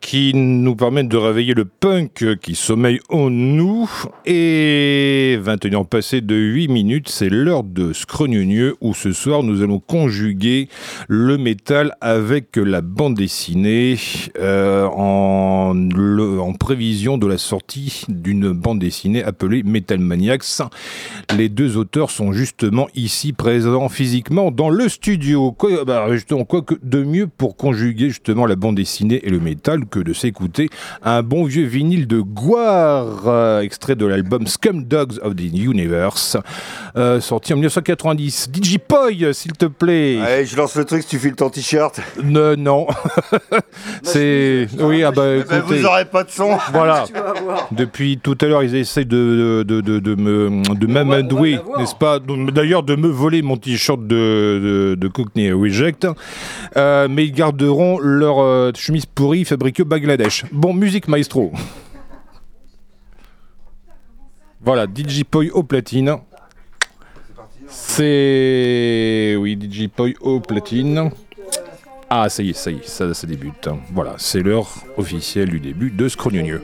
qui nous permettent de réveiller le punk qui sommeille en nous. Et 21 ans passés de 8 minutes, c'est l'heure de Scrognonieux où ce soir nous allons conjuguer le métal avec la bande dessinée euh, en, prévision de la sortie d'une bande dessinée appelée Metal Maniacs. Les deux auteurs sont justement ici présents physiquement dans le studio. Quoi, bah, quoi que de mieux pour conjuguer justement la bande dessinée et le métal que de s'écouter un bon vieux vinyle de Guar, euh, extrait de l'album Scum Dogs of the Universe, euh, sorti en 1990. Digipoy, s'il te plaît. Allez, je lance le truc si tu files ton t-shirt. Ne, non. C'est. Oui, ah bah, écoutez, vous aurez pas de son. Voilà. Depuis tout à l'heure, ils essayent de, de, de, de me de m'amadouer, n'est-ce pas? D'ailleurs, de me voler mon t-shirt de, de, de Cockney Reject. Euh, mais ils garderont leur euh, chemise pourrie fabriquée au Bangladesh. Bon, musique maestro. Voilà, Digipoy au platine. C'est. Oui, Digipoy au platine. Ah, ça y est, ça y est, ça, ça débute. Voilà, c'est l'heure officielle du début de Scrognonieux.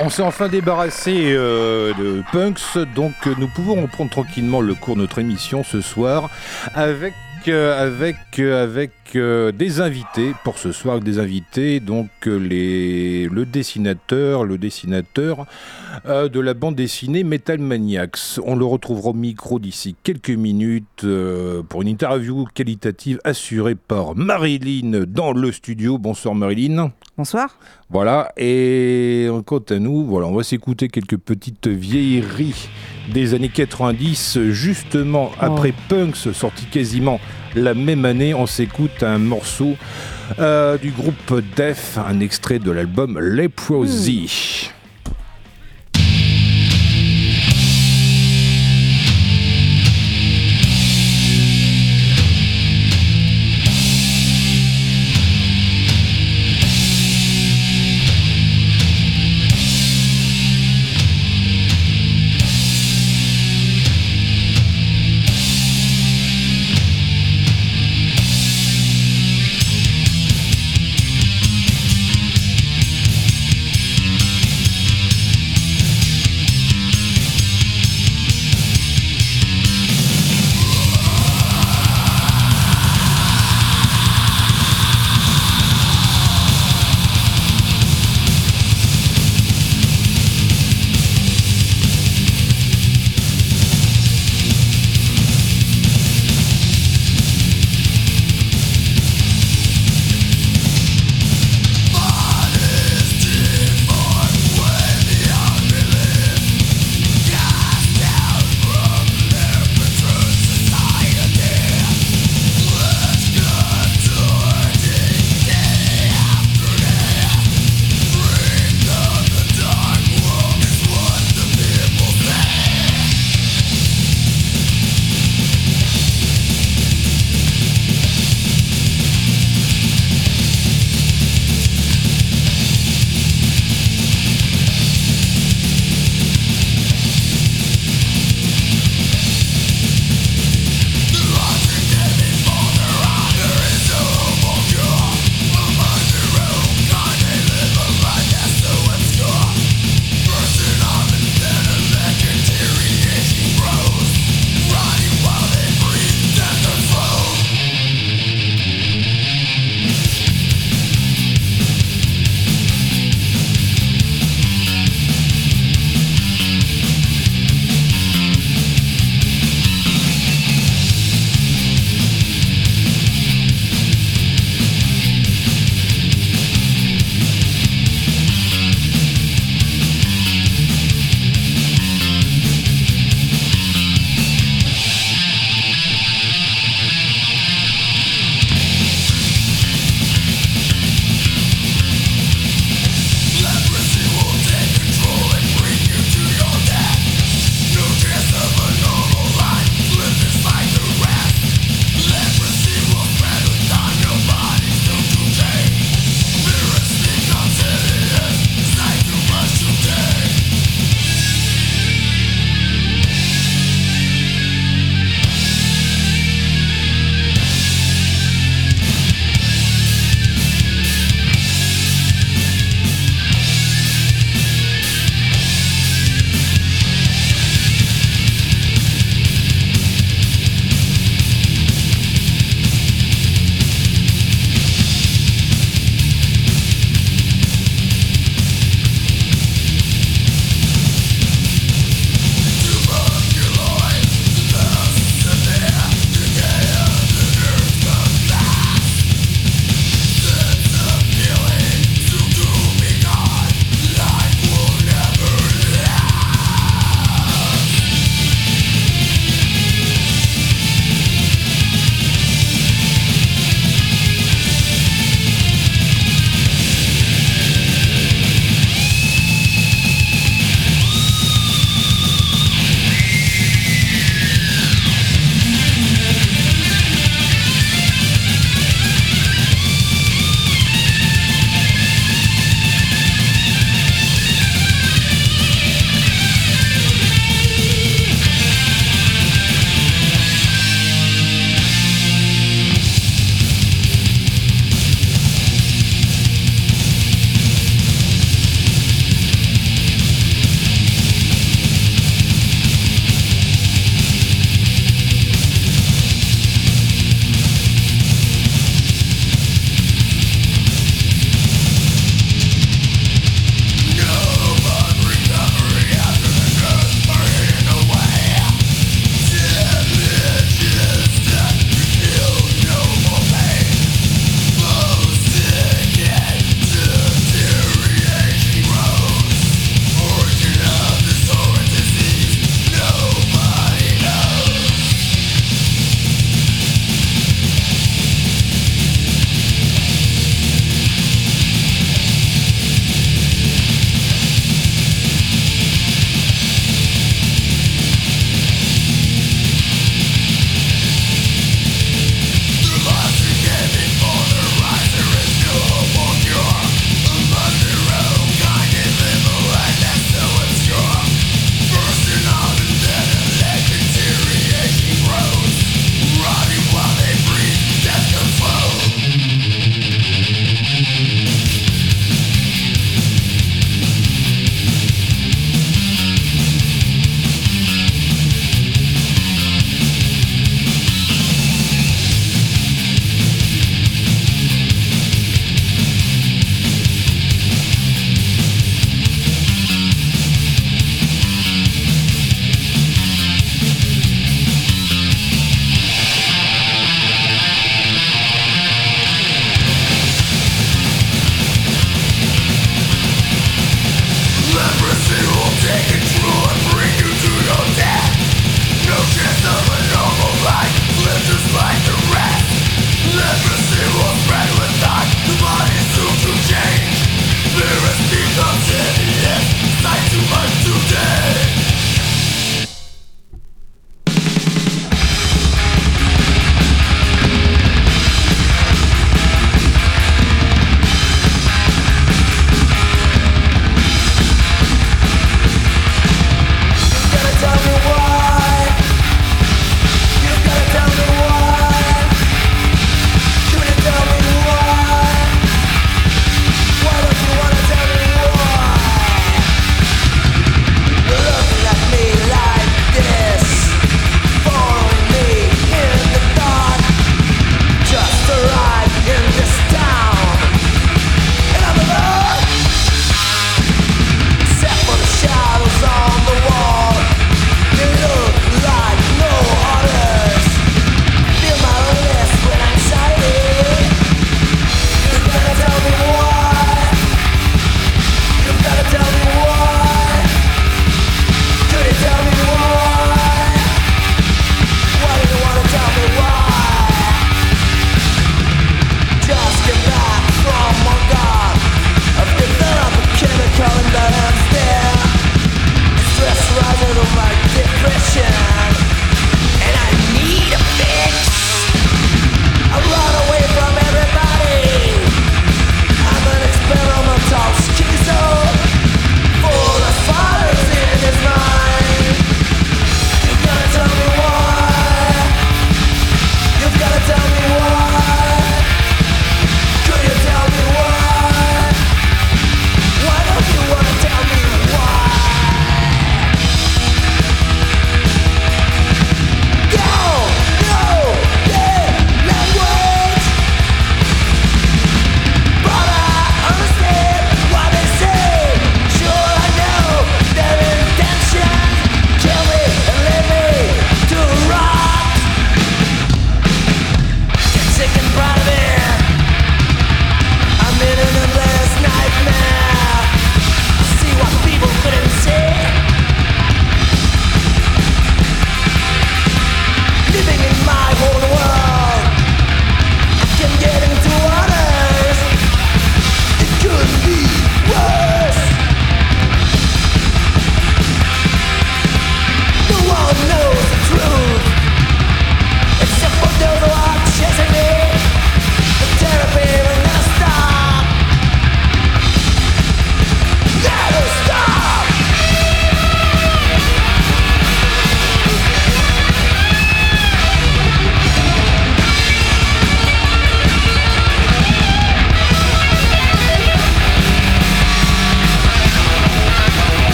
On s'est enfin débarrassé euh, de Punks, donc euh, nous pouvons reprendre tranquillement le cours de notre émission ce soir avec avec euh, avec euh, des invités pour ce soir, des invités donc euh, les le dessinateur, le dessinateur euh, de la bande dessinée Metal Maniacs. On le retrouvera au micro d'ici quelques minutes euh, pour une interview qualitative assurée par Marilyn dans le studio. Bonsoir Marilyn. Bonsoir. Voilà, et quant à nous, voilà, on va s'écouter quelques petites vieilleries des années 90, justement après Punks, sorti quasiment la même année. On s'écoute un morceau euh, du groupe Def, un extrait de l'album Leprosy. Leprosy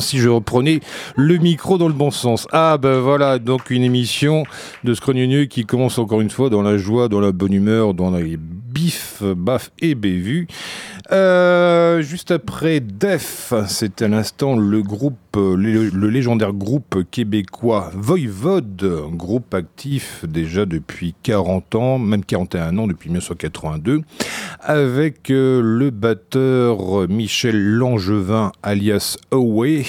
Si je reprenais le micro dans le bon sens. Ah ben voilà, donc une émission de Scrogneux qui commence encore une fois dans la joie, dans la bonne humeur, dans les bifs, baf et bévus. Euh, juste après Def, c'est à l'instant le groupe, euh, le, légendaire groupe québécois Voivode, groupe actif déjà depuis 40 ans, même 41 ans depuis 1982, avec euh, le batteur Michel Langevin alias Away,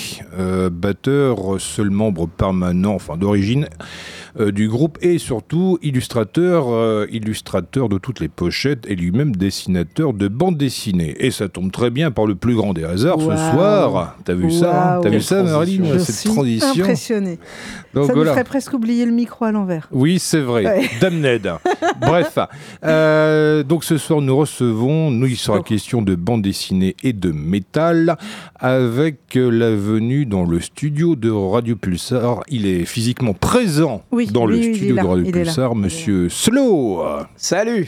batteur seul membre permanent, enfin d'origine du groupe et surtout illustrateur, euh, illustrateur de toutes les pochettes et lui-même dessinateur de bandes dessinées. Et ça tombe très bien par le plus grand des hasards ce soir. T'as vu ça. T'as vu ça, Marilyn Je Cette suis transition. impressionnée. Donc Ça voilà. ferait presque oublier le micro à l'envers. Oui, c'est vrai. Ouais. Damned. Bref. Euh, donc ce soir, nous recevons, nous, il sera question de bande dessinée et de métal, avec euh, la venue dans le studio de Radio Pulsar. Il est physiquement présent Oui, dans oui, le oui, studio de Radio. Pulsar, monsieur Slow. Salut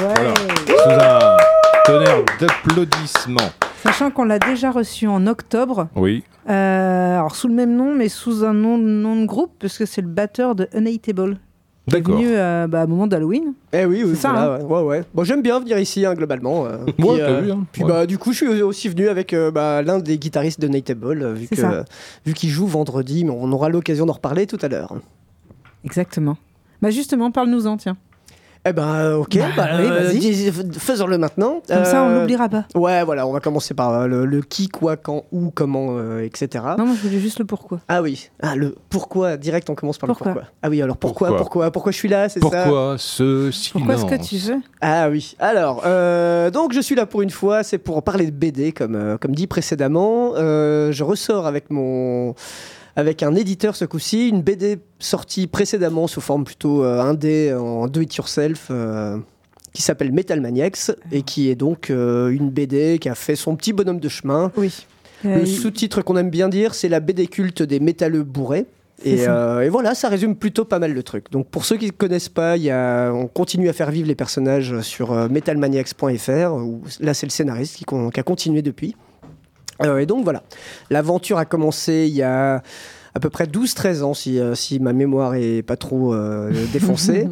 Ouais. Voilà. Sous un tonnerre d'applaudissements. Sachant qu'on l'a déjà reçu en octobre, Oui. euh, alors sous le même nom, mais sous un nom, nom de groupe, parce que c'est le batteur de est D'accord. venu euh, bah, au moment d'Halloween. Eh oui, oui, C'est ça, voilà, ouais, ouais, ouais. Bon, j'aime bien venir ici, hein, globalement. euh, puis, t'as euh, vu, hein. Puis bah, du coup, je suis aussi venu avec euh, bah, l'un des guitaristes de Nightable, euh, vu que ça. vu qu'il joue vendredi, mais on aura l'occasion d'en reparler tout à l'heure. Exactement. Bah justement, parle-nous-en, tiens. Eh ben, ok, Bah, bah, oui, euh, vas-y. dis- faisons-le maintenant. Comme ça, on Euh, l'oubliera pas. Ouais, voilà, on va commencer par euh, le, le qui, quoi, quand, où, comment, euh, etc. Non, moi, je voulais juste le pourquoi. Ah oui, ah, le pourquoi, direct, on commence par Pourquoi le pourquoi. Ah oui, alors pourquoi, Pourquoi pourquoi, pourquoi, je suis là, c'est ça Pourquoi ce silence Pourquoi est-ce que tu veux? Ah oui. Alors, euh, donc je suis là pour une fois, c'est pour parler de BD, comme, euh, comme dit précédemment. Euh, je ressors avec mon avec un éditeur ce coup-ci, une BD sortie précédemment sous forme plutôt euh, indé en do it yourself. euh, qui s'appelle Metal Maniacs et qui est donc euh, une BD qui a fait son petit bonhomme de chemin. Oui. Le sous-titre qu'on aime bien dire, c'est la BD culte des métalleux bourrés. Et, euh, et voilà, ça résume plutôt pas mal le truc. Donc pour ceux qui ne connaissent pas, il y a, on continue à faire vivre les personnages sur euh, metalmaniacs.fr, là c'est le scénariste qui a continué depuis. Et donc voilà, l'aventure a commencé il y a à peu près 12-13 ans, si, euh, si ma mémoire est pas trop euh, défoncée.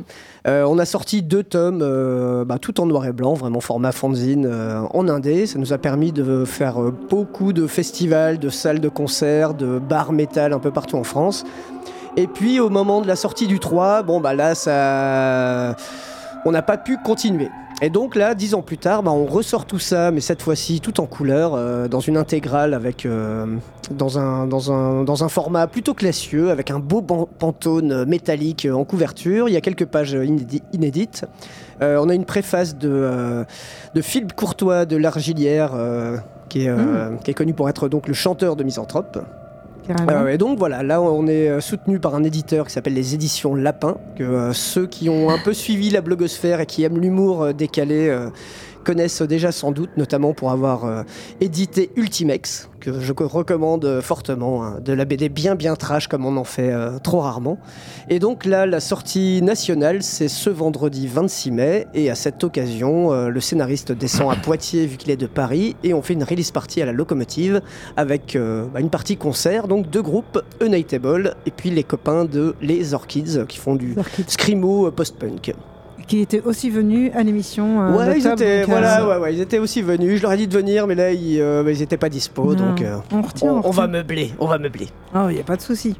Euh, on a sorti deux tomes, euh, bah, tout en noir et blanc, vraiment format fanzine en indé. Ça nous a permis de faire beaucoup de festivals, de salles de concert, de bars métal un peu partout en France. Et puis au moment de la sortie du 3, bon bah là ça on n'a pas pu continuer. Et donc là, dix ans plus tard, bah, on ressort tout ça, mais cette fois-ci tout en couleur, euh, dans une intégrale avec euh, dans un dans un dans un format plutôt classieux, avec un beau pantone métallique en couverture. Il y a quelques pages inédi- inédites. Euh, on a une préface de de Philippe Courtois de l'Argilière, qui est euh, qui est connu pour être donc le chanteur de Misanthrope. Et donc voilà, là on est euh, soutenu par un éditeur qui s'appelle les éditions Lapin, que euh, ceux qui ont un peu suivi la blogosphère et qui aiment l'humour euh, décalé connaissent déjà sans doute, notamment pour avoir euh, édité Ultimex, que je recommande euh, fortement, hein, de la BD bien bien trash comme on en fait euh, trop rarement. Et donc là, la sortie nationale, c'est ce vendredi 26 mai, et à cette occasion, euh, le scénariste descend à Poitiers vu qu'il est de Paris, et on fait une release party à la locomotive avec bah, une partie concert, donc deux groupes, Unightable, et puis les copains de Les Orchids qui font du Orchid, screamo post-punk. Qui était aussi venu à l'émission. euh, ouais, ils étaient, donc, voilà, euh, ouais, ouais, ils étaient aussi venus. Je leur ai dit de venir, mais là, ils, euh, bah, étaient pas dispo, non, donc euh, on retient. on, on va retient. meubler, on va meubler. Oh, il n'y a pas de souci.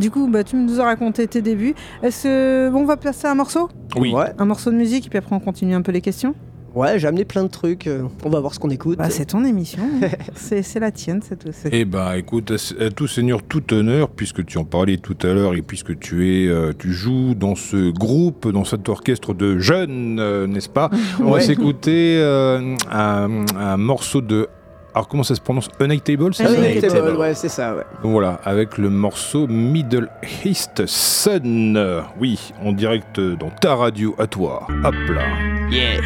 Du coup, bah, tu nous as raconté tes débuts. Est-ce que bon, on va passer à un morceau? Oui. Ouais. Un morceau de musique, et puis après on continue un peu les questions Ouais, j'ai amené plein de trucs. euh, On va voir ce qu'on écoute. Bah, c'est ton émission. c'est c'est la tienne. C'est tout. c'est- Eh ben, écoute, à, à tout seigneur, tout honneur, puisque tu en parlais tout à l'heure et puisque tu es, euh, tu joues dans ce groupe, dans cet orchestre de jeunes, euh, n'est-ce pas? On va Ouais. s'écouter euh, un, un morceau de. Alors comment ça se prononce? Unightable, c'est ça? Ouais, c'est ça, ouais. Donc voilà, avec le morceau Middle East Sun. Euh, Oui, en direct dans ta radio à toi. Hop là. Yeah.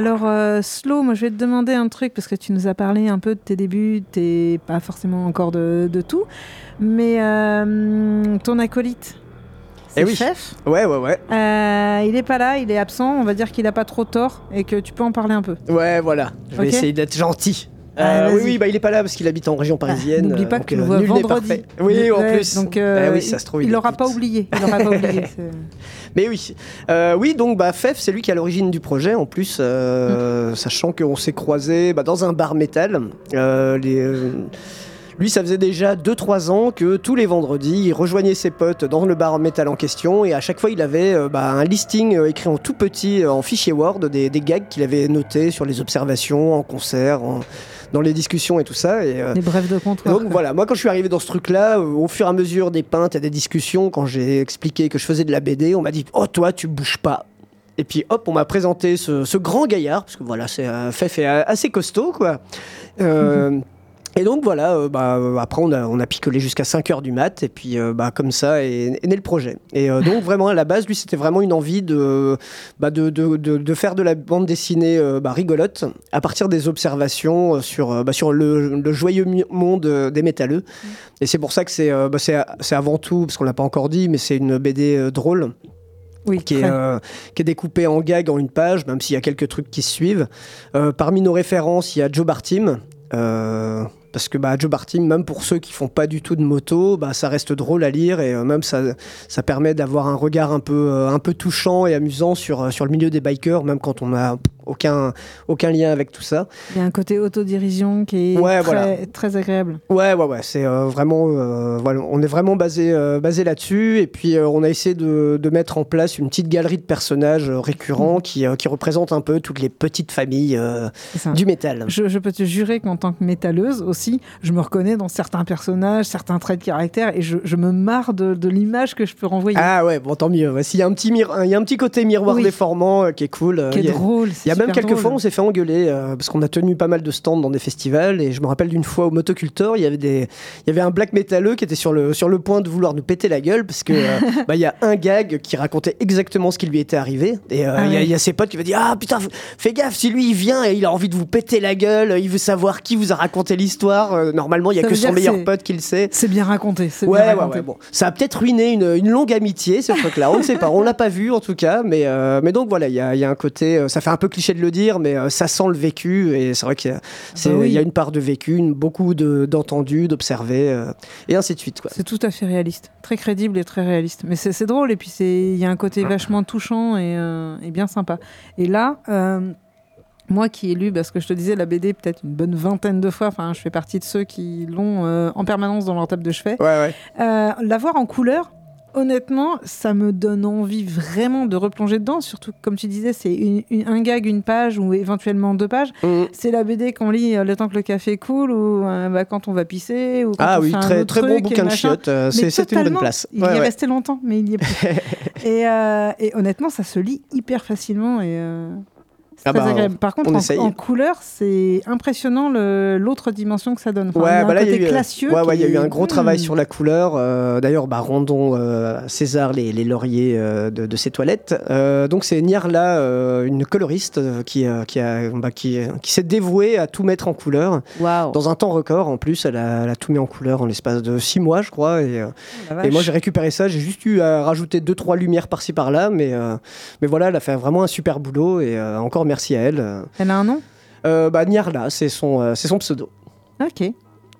Alors, euh, Slow, moi je vais te demander un truc parce que tu nous as parlé un peu de tes débuts, t'es pas forcément encore de, de tout, mais euh, ton acolyte, c'est Eh le oui. chef? Ouais, ouais, ouais. Euh, il est pas là, il est absent. On va dire qu'il a pas trop tort et que tu peux en parler un peu. Ouais, voilà. Je vais essayer d'être gentil. Ah, oui, vas-y. oui, bah, il est pas là parce qu'il habite en région parisienne. N'oublie pas donc, que euh, n'est vendredi. Oui, en plus. Donc, euh, Ah oui, ça se trouve, il écoute. pas oublié. Il l'aura pas oublié. Mais oui. Euh, oui, donc bah, Fef, c'est lui qui est à l'origine du projet en plus, euh, sachant qu'on s'est croisés bah, dans un bar métal. Euh, les, euh, lui, ça faisait déjà 2-3 ans que tous les vendredis, il rejoignait ses potes dans le bar métal en question et à chaque fois, il avait euh, bah, un listing euh, écrit en tout petit euh, en fichier Word des, des gags qu'il avait notés sur les observations, en concert, en- dans les discussions et tout ça. Et, euh, Des brefs de comptoir. donc voilà, moi quand je suis arrivé dans ce truc-là, euh, au fur et à mesure des pintes et des discussions, quand j'ai expliqué que je faisais de la BD, on m'a dit Oh, toi, tu bouges pas. Et puis hop, on m'a présenté ce, ce grand gaillard, parce que voilà, c'est un fait fait assez costaud, quoi. Euh, Et donc voilà, euh, bah, après on a, on a picolé jusqu'à 5h du mat, et puis euh, bah, comme ça est, est né le projet. Et euh, donc vraiment à la base, lui c'était vraiment une envie de, bah, de, de, de, de faire de la bande dessinée rigolote, à partir des observations sur, sur le, le joyeux monde des métalleux. Et c'est pour ça que c'est avant tout, parce qu'on l'a pas encore dit, mais c'est une BD drôle Oui, qui est, euh, qui est découpé en gag en une page, même s'il y a quelques trucs qui se suivent. Euh, parmi nos références, il y a Joe Bartim. euh, parce que bah, Joe Bartim, même pour ceux qui font pas du tout de moto, bah, ça reste drôle à lire et euh, même ça, ça permet d'avoir un regard un peu, euh, un peu touchant et amusant sur, euh, sur le milieu des bikers, même quand on n'a aucun, aucun lien avec tout ça. Il y a un côté autodirision qui est Ouais, très, voilà. très agréable. Ouais, ouais, ouais, c'est euh, vraiment, euh, voilà, on est vraiment basé, euh, basé là-dessus. Et puis, on a essayé de, de mettre en place une petite galerie de personnages récurrents qui, euh, qui représentent un peu toutes les petites familles du métal. Je, je peux te jurer qu'en tant que métalleuse aussi, je me reconnais dans certains personnages, certains traits de caractère, et je, je me marre de, de l'image que je peux renvoyer. Ah ouais, bon, tant mieux. S'il y a un petit, mir- il y a un petit côté miroir Oui. déformant qui est cool. qui est drôle. Il y a même quelques drôle. fois, on s'est fait engueuler euh, parce qu'on a tenu pas mal de stands dans des festivals. Et je me rappelle d'une fois au Motocultor, il y avait des, il y avait un black métalleux qui était sur le sur le point de vouloir nous péter la gueule parce que euh, bah, il y a un gag qui racontait exactement ce qui lui était arrivé. Et euh, Ah il y a- ouais. il y, a ses potes qui vont dire ah putain, fais gaffe si lui il vient et il a envie de vous péter la gueule, il veut savoir qui vous a raconté l'histoire. Normalement, il y a Ça que son meilleur pote qui le sait. C'est bien raconté. c'est Ouais, bien ouais, raconté. ouais, bon. Ça a peut-être ruiné une, une longue amitié, ce truc-là. On ne sait pas. On l'a pas vu, en tout cas. Mais, mais donc, voilà, il y a, y a un côté. ça fait un peu cliché de le dire, mais euh, ça sent le vécu. Et c'est vrai qu'il y, a- c'est- Bah oui. il y a une part de vécu, une- beaucoup de- d'entendu, d'observé, euh, et ainsi de suite. C'est tout à fait réaliste, très crédible et très réaliste. Mais c'est drôle et puis il y a un côté vachement touchant et, euh, et bien sympa. Et là, moi qui ai lu, parce que je te disais la BD peut-être une bonne vingtaine de fois. Enfin, je fais partie de ceux qui l'ont en permanence dans leur table de chevet. Ouais, ouais. La voir en couleur. Honnêtement, ça me donne envie vraiment de replonger dedans. Surtout, comme tu disais, c'est une- une- un gag, une page ou éventuellement deux pages. Mhm. C'est la BD qu'on lit euh, le temps que le café coule ou euh, bah, quand on va pisser ou quand Ah on oui, fait un très, autre très bon bouquin de chiottes. euh, c'est- une bonne place. Il Ouais, y est ouais. resté longtemps, mais il y est plus. et, et honnêtement, ça se lit hyper facilement et Ah bah. Par contre, on en, couleur, c'est impressionnant l'autre dimension que ça donne. Enfin, il y a Ouais, bah là, il y a côté eu, euh, classieux. ouais, ouais, il y a qui eu un gros travail sur la couleur. euh, D'ailleurs, bah, rendons euh, César les, les lauriers euh, de, de ses toilettes. Donc, c'est Niarla, euh, une coloriste qui, qui, a- bah, qui, qui s'est dévouée à tout mettre en couleur. Dans un temps record, en plus, elle a, elle a tout mis en couleur en l'espace de six mois, je crois. Et, La et moi, j'ai récupéré ça. J'ai juste eu à rajouter deux, trois lumières par-ci par-là. Mais, mais voilà, elle a fait vraiment un super boulot. Et encore merci à elle. Elle a un nom? Euh, bah, Niarla, c'est son, euh, c'est son pseudo. Ok.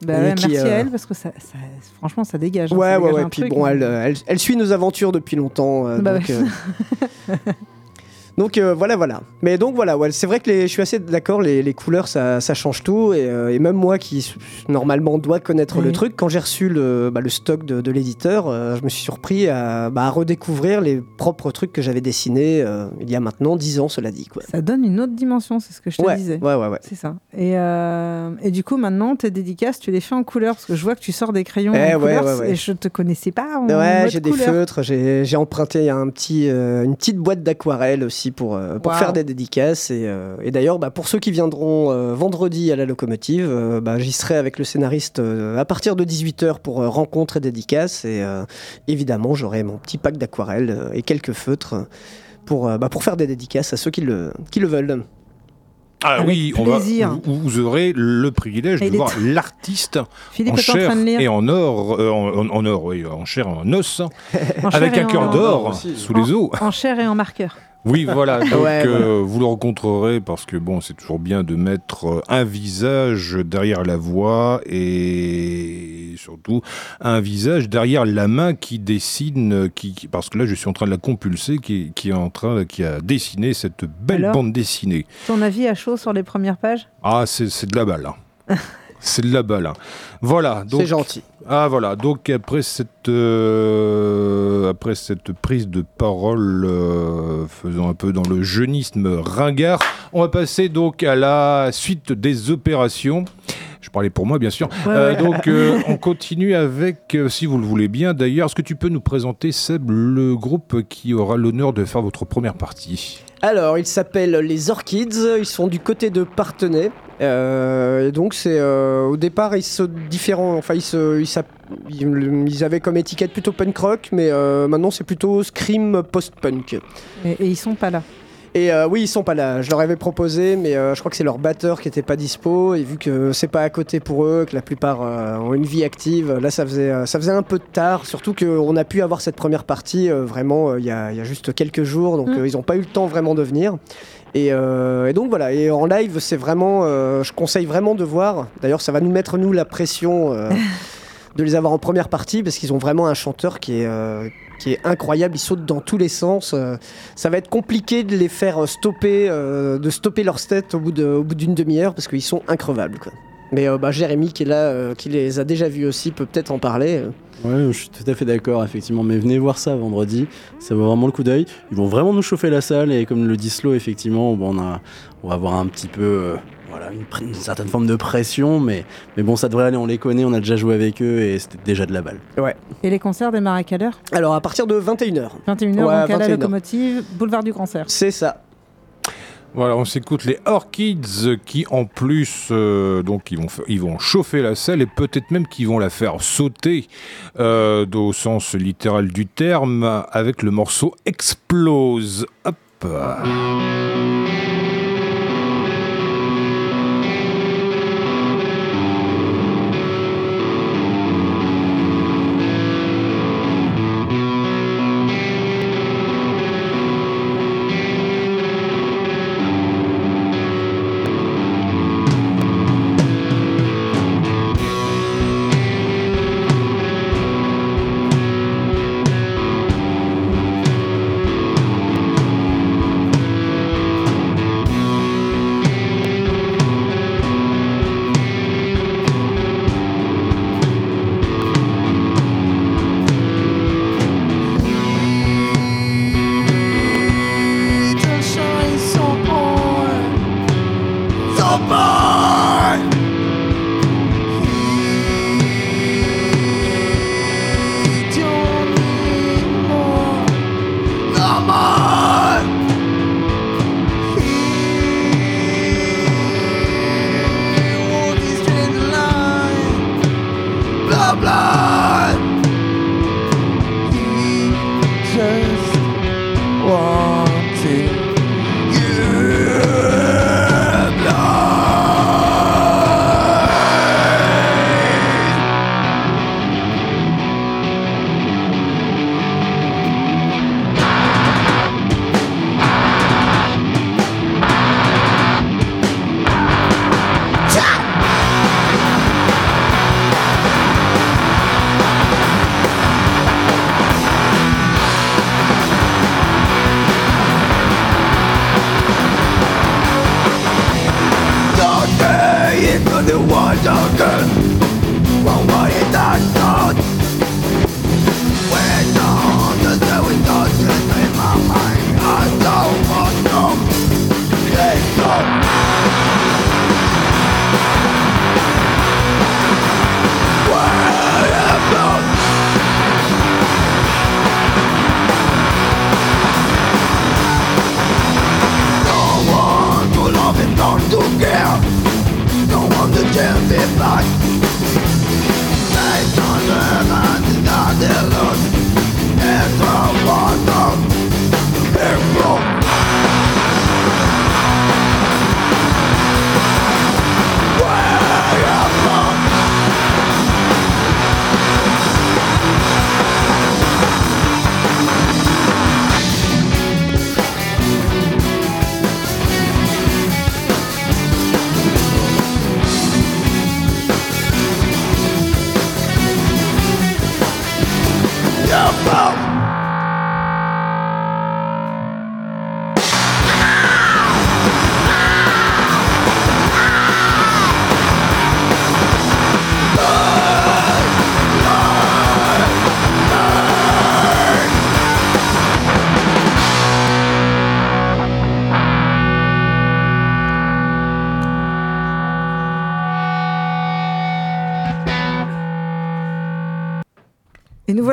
Bah Et ouais, qui, merci à euh, elle parce que ça, ça- franchement, ça dégage. hein, Ouais, ça ouais, dégage ouais. Puis truc, bon, hein. elle, euh, elle, elle suit nos aventures depuis longtemps. euh, Bah donc, ouais. donc, euh, voilà, voilà. Mais donc voilà, ouais, c'est vrai que les- je suis assez d'accord, les, les couleurs ça, ça change tout. Et, euh, et même moi qui normalement dois connaître le Oui. truc, quand j'ai reçu le, bah, le stock de, de l'éditeur, euh, je me suis surpris à, bah, à redécouvrir les propres trucs que j'avais dessinés il y a maintenant 10 ans, cela dit. Quoi. Ça donne une autre dimension, c'est ce que je te ouais, disais. ouais, ouais, ouais. C'est ça. Et, et du coup, maintenant, tes dédicaces, tu les fais en couleur parce que je vois que tu sors des crayons Eh en ouais, couleur ouais, ouais. et je te connaissais pas en Ouais, j'ai des feutres, j'ai emprunté un petit, une petite boîte d'aquarelle aussi pour, euh, pour faire des dédicaces. Et, euh, et d'ailleurs, bah, pour ceux qui viendront euh, vendredi à la locomotive, euh, bah, j'y serai avec le scénariste euh, à partir de 18h pour euh, rencontre et dédicaces. Et euh, évidemment, j'aurai mon petit pack d'aquarelle euh, et quelques feutres pour, euh, bah, pour faire des dédicaces à ceux qui le, qui le veulent. Ah Avec oui, on va, plaisir. vous, vous aurez le privilège Et de voir l'artiste Philippe en en chair train de lire. et en or, euh, en, en- en or, oui, en chair et en os, En chair avec un en- cœur d'or sous les os. En chair et en marqueur. Oui, voilà. Donc, Ouais, euh, vous le rencontrerez parce que bon, c'est toujours bien de mettre euh, un visage derrière la voix et surtout un visage derrière la main qui dessine, qui, qui- parce que là, je suis en train de la compulser, qui, qui est en train, qui a dessiné cette belle Alors bande dessinée. Ton avis à chaud sur les premières pages? Ah, c'est c'est de la balle. hein. c'est de la balle. hein. Voilà. C'est gentil. Ah voilà, donc après cette, euh, après cette prise de parole euh, faisant un peu dans le jeunisme ringard, on va passer donc à la suite des opérations. Je parlais pour moi bien sûr. Ouais, Euh, ouais. donc on continue avec, si vous le voulez bien d'ailleurs, est-ce que tu peux nous présenter Seb, le groupe qui aura l'honneur de faire votre première partie? Alors, ils s'appellent les Orchids, ils sont du côté de Partenay. Euh, et donc, c'est euh, au départ, ils se différents. Enfin, ils, ils avaient comme étiquette plutôt punk rock, mais euh, maintenant, c'est plutôt scream post-punk. et, et ils sont pas là. Et euh, oui, ils sont pas là. Je leur avais proposé, mais euh, je crois que c'est leur batteur qui était pas dispo. Et vu que c'est pas à côté pour eux, que la plupart euh, ont une vie active, là, ça faisait, ça faisait un peu tard. Surtout qu'on a pu avoir cette première partie vraiment il y, a, il y a juste quelques jours, donc Mm. ils ont pas eu le temps vraiment de venir. Et, euh, et donc voilà. Et en live, c'est vraiment, euh, je conseille vraiment de voir. D'ailleurs, ça va nous mettre nous la pression. euh, de les avoir en première partie parce qu'ils ont vraiment un chanteur qui est, euh, qui est incroyable, il saute dans tous les sens. euh, ça va être compliqué de les faire stopper, euh, de stopper leur tête au bout d'une demi-heure parce qu'ils sont increvables. Quoi. Mais euh, bah, Jérémy qui est là, euh, qui les a déjà vus aussi, peut peut-être en parler. euh. Ouais, je suis tout à fait d'accord, effectivement. Mais venez voir ça vendredi, ça vaut vraiment le coup d'œil. Ils vont vraiment nous chauffer la salle et comme le dit Slow, effectivement, on, va avoir un petit peu, euh, voilà, une, certaine forme de pression, mais, mais bon, ça devrait aller. On les connaît, on a déjà joué avec eux et c'était déjà de la balle. Et les concerts démarrent à quelle heure? Alors à partir de 21h. 21h, Ouais, donc à la 21h. locomotive, boulevard du Grand Cerf. C'est ça. Voilà, on s'écoute les Orchids qui en plus euh, donc ils vont ils vont chauffer la salle et peut-être même qu'ils vont la faire sauter euh, au sens littéral du terme avec le morceau Explose. Hop.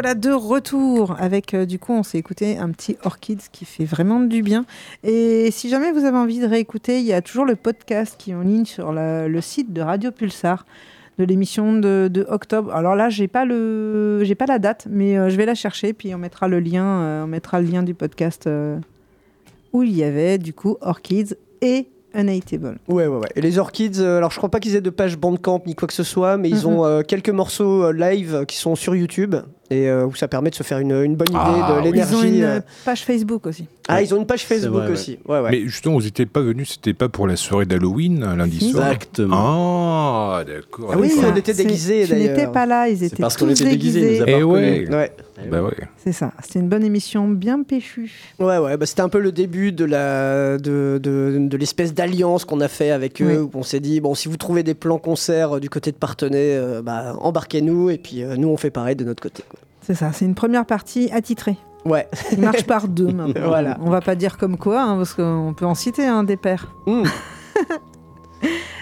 Voilà de retour avec, euh, du coup, on s'est écouté un petit Orchids qui fait vraiment du bien. Et si jamais vous avez envie de réécouter, il y a toujours le podcast qui est en ligne sur la- le site de Radio Pulsar de l'émission de, de octobre. Alors là, j'ai pas le, j'ai pas la date, mais euh, je vais la chercher puis on mettra le lien, euh, on mettra le lien du podcast où il y avait du coup Orchids et Unhateable. Ouais, ouais, ouais. Et les Orchids, euh, alors je crois pas qu'ils aient de page Bandcamp ni quoi que ce soit, mais ils ont euh, quelques morceaux euh, live qui sont sur YouTube et euh, où ça permet de se faire une, une bonne idée Ah, de oui. Ils ont l'énergie. une euh. page Facebook aussi. Ah, ils ont une page Facebook vrai, aussi. Ouais, ouais. Mais justement, vous n'étiez pas venus, c'était pas pour la soirée d'Halloween, lundi Si. soir Exactement. Ah, d'accord. Ah oui, on était déguisés, Tu n'étais d'ailleurs. pas là, ils étaient parce tous qu'on était déguisés, déguisés. ils nous a Eh ouais. Bah ouais. C'est ça. C'était une bonne émission bien péchue. Ouais, ouais, bah, c'était un peu le début de la de, de, de l'espèce d'alliance qu'on a fait avec eux. Oui. Où on s'est dit bon, si vous trouvez des plans concerts euh, du côté de Partenay, euh, bah, embarquez-nous et puis euh, nous on fait pareil de notre côté. C'est ça. C'est une première partie attitrée. Ouais. Il marche par deux maintenant. Voilà. On va pas dire comme quoi, hein, parce qu'on peut en citer hein, des pairs. Mm.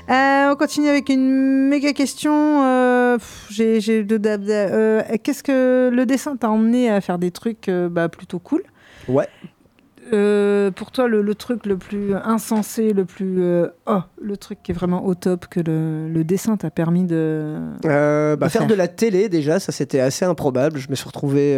Euh, on continue avec une méga question. euh, j'ai, euh, qu'est-ce que le dessin t'a emmené à faire des trucs bah, plutôt cool? Ouais. Pour toi, le, le truc le plus insensé, le plus oh, le truc qui est vraiment au top que le, le dessin t'a permis de. Bah, de faire, faire. de la télé déjà, ça c'était assez improbable. Je me suis retrouvé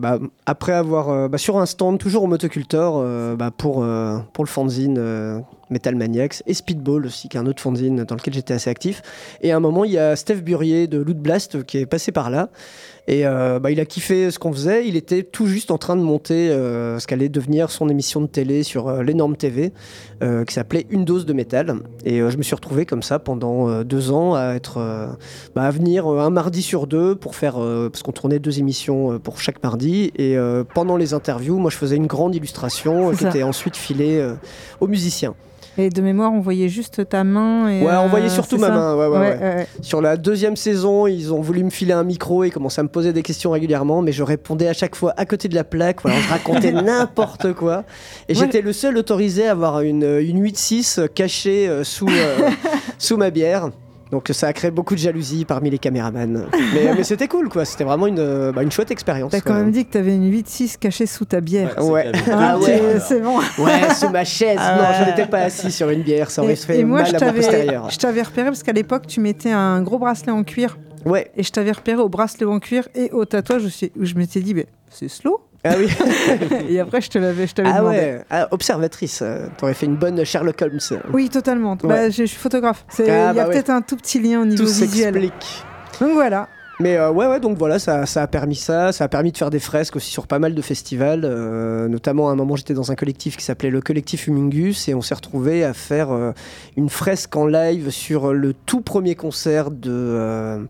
bah, après avoir sur un stand toujours au motocultor bah, pour pour le fanzine Metal Maniacs et Speedball aussi, qui est un autre fanzine dans lequel j'étais assez actif. Et à un moment, il y a Steph Burier de Loot Blast qui est passé par là. Et euh, bah, il a kiffé ce qu'on faisait. Il était tout juste en train de monter euh, ce qu'allait devenir son émission de télé sur euh, l'énorme TV, qui s'appelait Une dose de métal. Et je me suis retrouvé comme ça pendant deux ans à être, bah, à venir un mardi sur deux pour faire, parce qu'on tournait deux émissions pour chaque mardi. Et pendant les interviews, moi, je faisais une grande illustration qui était ensuite filée aux musiciens. Et de mémoire, on voyait juste ta main. Et, Ouais, on euh, voyait surtout c'est ma main. Ouais, ouais, ouais. ouais. Sur la deuxième saison, ils ont voulu me filer un micro et commençaient à me poser des questions régulièrement, mais je répondais à chaque fois à côté de la plaque. Voilà, je racontais n'importe quoi. Et j'étais le seul autorisé à avoir une, une 8-6 cachée euh, sous, euh, sous ma bière. Donc ça a créé beaucoup de jalousie parmi les caméramans. Mais, mais c'était cool, quoi. C'était vraiment une, euh, bah, une chouette expérience. T'as quand même dit que t'avais une 8-6 cachée sous ta bière. Ouais. c'est Ah, Ah ouais. t'es- C'est bon. Ouais, sous ma chaise. Ah non, ouais. je n'étais pas assis sur une bière. Ça aurait Et, fait et moi, mal je à mon t'avais, postérieur. je t'avais repéré parce qu'à l'époque, tu mettais un gros bracelet en cuir. Ouais. Et je t'avais repéré au bracelet en cuir et au tatouage où je m'étais dit, mais c'est slow. Ah oui. et après, je te l'avais, je t'avais Ah demandé. ouais. Ah, observatrice. euh, T'aurais fait une bonne Sherlock Holmes. Oui, totalement. Bah, Ouais. je je suis photographe. C'est- Il Ah, y a bah ouais. peut-être un tout petit lien au niveau Tout visuel. s'explique. Donc voilà. Mais euh, ouais, ouais, donc voilà, ça, ça a permis ça. Ça a permis de faire des fresques aussi sur pas mal de festivals. euh, notamment, à un moment, j'étais dans un collectif qui s'appelait le collectif Humingus et on s'est retrouvé à faire euh, une fresque en live sur le tout premier concert de,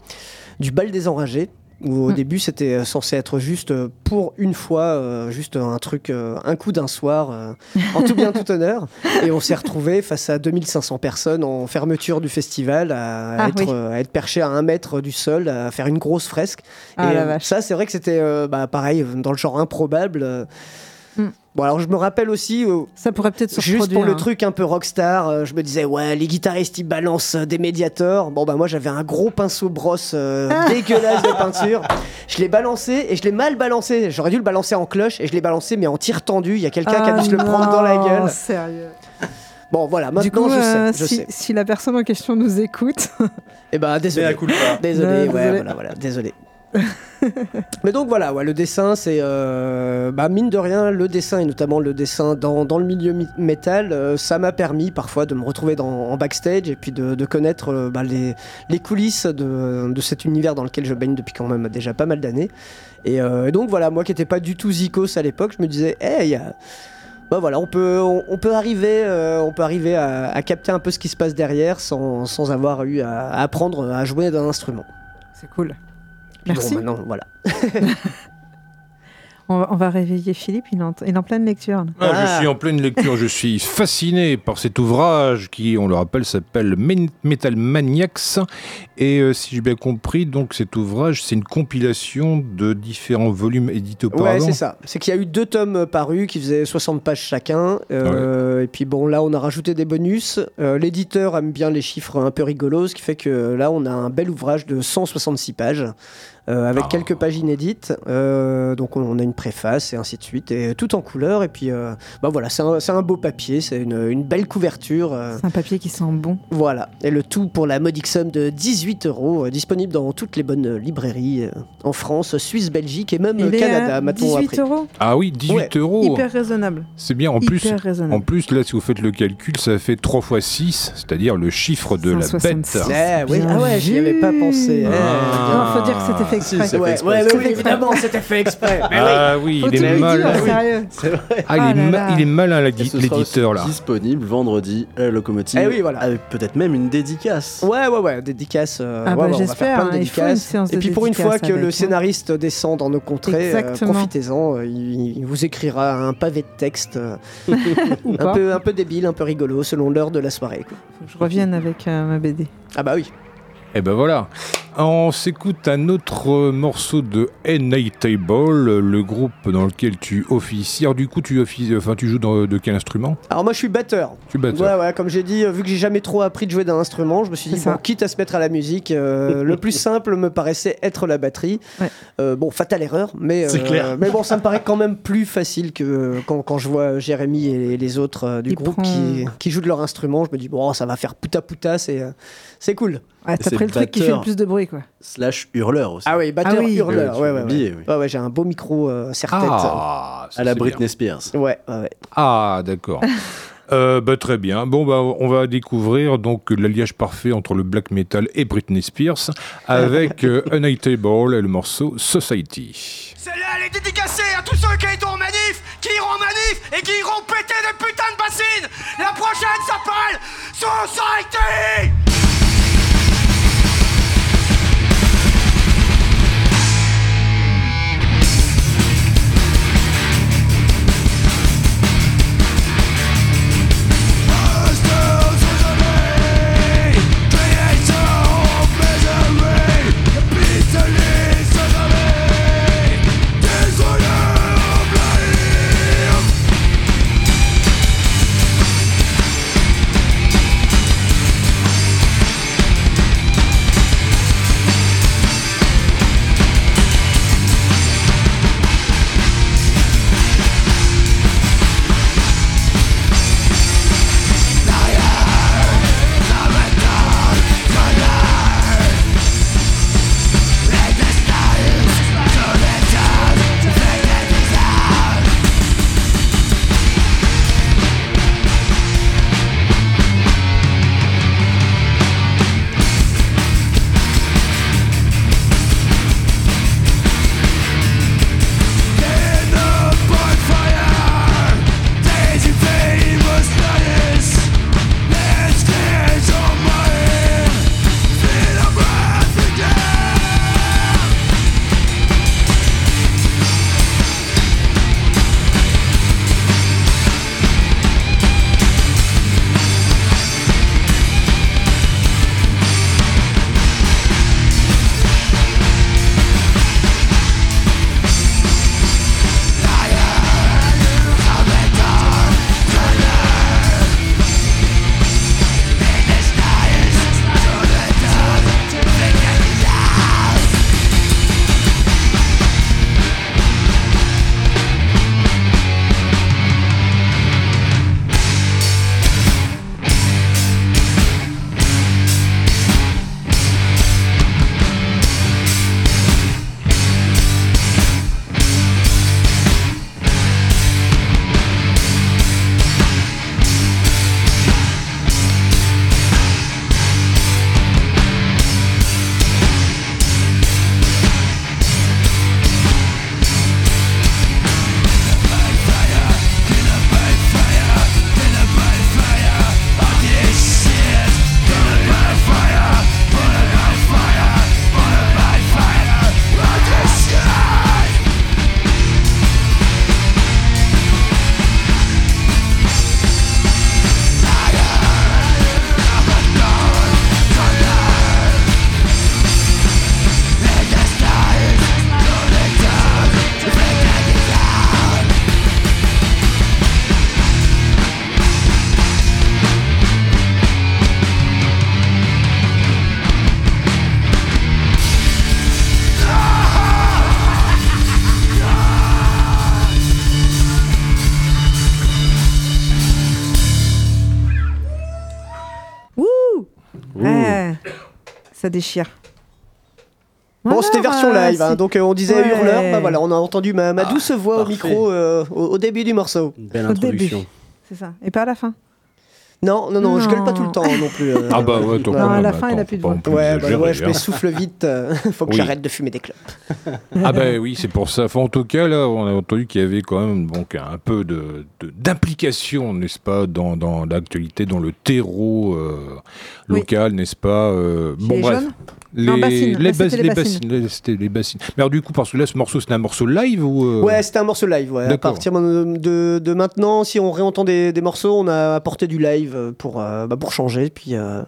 du Bal des Enragés. Où au Mm. début c'était euh, censé être juste euh, pour une fois, euh, juste un truc, euh, un coup d'un soir, euh, en tout bien tout honneur. Et on s'est retrouvé face à 2500 personnes en fermeture du festival, à, Ah être, oui. à être perché à un mètre du sol, à faire une grosse fresque. Ah et ça, c'est vrai que c'était bah, pareil, dans le genre improbable. Mm. Bon, alors je me rappelle aussi, euh, Ça pourrait peut-être se juste pour le hein. truc un peu rockstar, euh, je me disais, ouais, les guitaristes ils balancent euh, des médiators. Bon, bah moi j'avais un gros pinceau brosse euh, dégueulasse de peinture. Je l'ai balancé et je l'ai mal balancé. J'aurais dû le balancer en cloche et je l'ai balancé, mais en tir tendu. Il y a quelqu'un qui a Ah dû se le prendre dans la non, gueule. Sérieux. Bon, voilà, maintenant du coup, je euh, sais. Je si, sais. si la personne en question nous écoute, Et bah, désolé. Désolé, Ouais, ouais, désolé. voilà, voilà, désolé. Mais donc voilà, le dessin, c'est euh, bah, mine de rien, le dessin et notamment le dessin dans, dans le milieu mi- métal, euh, ça m'a permis parfois de me retrouver en backstage et puis de, connaître euh, bah, les, les coulisses de, de cet univers dans lequel je baigne depuis quand même déjà pas mal d'années. Et, donc voilà, moi qui n'étais pas du tout zikos à l'époque, je me disais, hey, bah voilà, on peut, on, peut arriver, on peut arriver à, capter un peu ce qui se passe derrière sans, sans avoir eu à apprendre à jouer d'un instrument. c'est cool. Merci. Bon, maintenant, voilà. On va, on va réveiller Philippe, il est en, il est en pleine lecture. Ah, Ah. Je suis en pleine lecture, je suis fasciné par cet ouvrage qui, on le rappelle, s'appelle Metal Maniacs. Et euh, si j'ai bien compris, donc cet ouvrage, c'est une compilation de différents volumes édités Ouais, auparavant. c'est ça. C'est qu'il y a eu deux tomes euh, parus qui faisaient 60 pages chacun. Euh, Et puis bon, là, on a rajouté des bonus. Euh, L'éditeur aime bien les chiffres un peu rigolos, ce qui fait que là, on a un bel ouvrage de 166 pages. Euh, avec Ah. quelques pages inédites. Euh, donc on, a une préface et ainsi de suite, et tout en couleur. Et puis euh, bah voilà, c'est un, beau papier, c'est une, une belle couverture. euh, C'est un papier qui sent bon. voilà, et le tout pour la modique somme de 18 euros, euh, disponible dans toutes les bonnes librairies euh, en France, Suisse, Belgique et même Il Canada, à m'a-t-on 18 appris. euros. Ah oui, 18 Ouais, euros. Hyper raisonnable. C'est bien. En plus, Hyper raisonnable. en plus, là, si vous faites le calcul, ça fait 3 fois 6, c'est-à-dire le chiffre de la 166. bête. Eh oui, ah ouais, j'y avais pas pensé. eh, Ah. Non, faut dire que c'était fait exprès. c'est fait Ouais, exprès. ouais, oui, fait évidemment, c'était fait exprès. Mais. Ah oui, il est mal. Ah, il, Ah est il est malin, l'éditeur, là. disponible vendredi à la locomotive. Eh oui, voilà. Avec peut-être même une dédicace. Ouais, ouais, ouais, dédicace. euh, Ah ouais, bah, ouais, j'espère, hein, il faut une dédicaces. séance Et puis pour une fois que le scénariste descend dans nos contrées, euh, profitez-en. euh, il, vous écrira un pavé de texte euh, un, peu, un peu débile, un peu rigolo, selon l'heure de la soirée. quoi. Faut que je revienne avec euh, ma BD. Ah bah oui. Et ben voilà. On s'écoute un autre morceau de N-Table, le groupe dans lequel tu officies. Alors, du coup, tu officies, enfin, tu joues dans, de quel instrument? Alors moi je suis batteur. Tu battes. Ouais, ouais, comme j'ai dit, euh, vu que j'ai jamais trop appris de jouer d'un instrument, je me suis dit, bon, quitte à se mettre à la musique, euh, le plus simple me paraissait être la batterie. Ouais. Euh, bon, fatale erreur, mais, euh, clair. mais bon, ça me paraît quand même plus facile que quand, quand je vois Jérémy et les autres euh, du Il groupe prend- qui, qui jouent de leur instrument. Je me dis, bon, ça va faire puta puta, c'est c'est cool. Ouais, t'as c'est pris le truc qui fait batteur. le plus de bruit, quoi. Slash hurleur aussi. Ah oui, batteur Ah oui. hurleur, Ouais, ouais, l'as ouais, oublié, ouais. oui. Ouais, ouais, j'ai un beau micro euh, serre-tête. Ah, ça, à la c'est Britney bien. Spears. Ouais, ouais, ouais. Ah, d'accord. Euh, bah, très bien. Bon, bah, on va découvrir donc l'alliage parfait entre le black metal et Britney Spears avec euh, Unightable et le morceau Society. Celle-là, elle est dédicacée à tous ceux qui iront en manif, qui iront en manif et qui iront péter des putains de bassines. La prochaine s'appelle Society Ça déchire. Bon, c'était version live, hein, donc euh, on disait Ouais. hurleur, bah voilà, on a entendu ma, ma Ah, douce voix parfait. au micro euh, au, au début du morceau. Une belle Au début. introduction. C'est ça. Et pas à la fin. Non, non, non, je gueule pas tout le temps non plus. euh, Ah bah ouais, toi, Non, à la fin, il a plus de voix. Ouais, bah ouais, je hein. m'essouffle vite. euh, faut que Oui. j'arrête de fumer des clopes. Ah bah oui, c'est pour ça. Enfin, en tout cas, là, on a entendu qu'il y avait quand même donc, un peu de, de- d'implication, n'est-ce pas, dans, dans l'actualité, dans le terreau euh, Oui. local, n'est-ce pas euh, les jeunes les, Non, bassines. les, Là, c'était bas- les les bassines. bassines, les- c'était les bassines. Mais alors du coup, parce que là, ce morceau, c'est un morceau live ou euh, Ouais, c'était un morceau live. Ouais. À D'accord. partir de, de- de maintenant, si on réentend des, des morceaux, on a apporté du live euh, pour, euh, bah, pour changer. Puis, euh,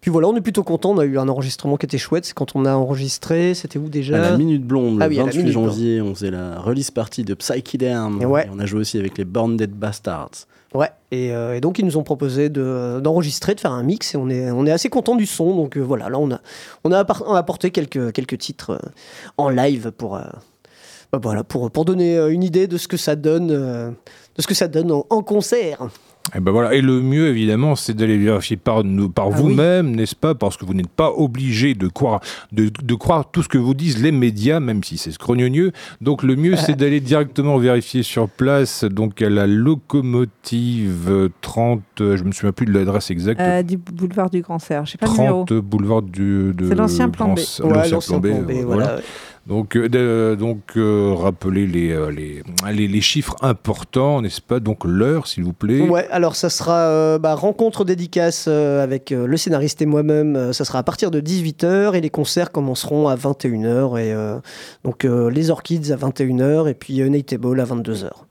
puis voilà, on est plutôt content. On a eu un enregistrement qui était chouette. C'est quand on a enregistré, c'était où À déjà la Minute Blonde, le Ah oui, à la 28 Minute janvier, on faisait la release party de Psychederm. Et ouais. Et on a joué aussi avec les Born Dead Bastards. Ouais, et, euh, et donc ils nous ont proposé de- d'enregistrer, de faire un mix, et on est, assez content du son. Donc euh, voilà, là on a, apporté quelques, titres euh, en live pour, bah, voilà, pour, donner une idée de ce que ça donne, de ce que ça donne en concert. Et ben voilà. Et le mieux, évidemment, c'est d'aller vérifier par, Ah vous-même, n'est-ce pas Parce que vous n'êtes pas obligé de croire, de, de croire tout ce que vous disent les médias, même si c'est scrogneux. Donc le mieux, c'est d'aller directement vérifier sur place. Donc à la locomotive 30, euh, je me souviens plus de l'adresse exacte. Euh, du boulevard du Grand Serre. Je sais pas le numéro. 30 boulevard du. C'est l'ancien plan B. Grand- Ouais, l'ancien l'ancien plan B, plan B, euh, voilà. voilà. Donc, euh, donc euh, rappelez les, euh, les, les, les chiffres importants, n'est-ce pas? Donc l'heure, s'il vous plaît. Ouais, alors ça sera bah, rencontre dédicace avec le scénariste et moi-même. ça sera à partir de 18h et les concerts commenceront à 21h. Et, donc les Orchids à 21h et puis Nightable à 22h.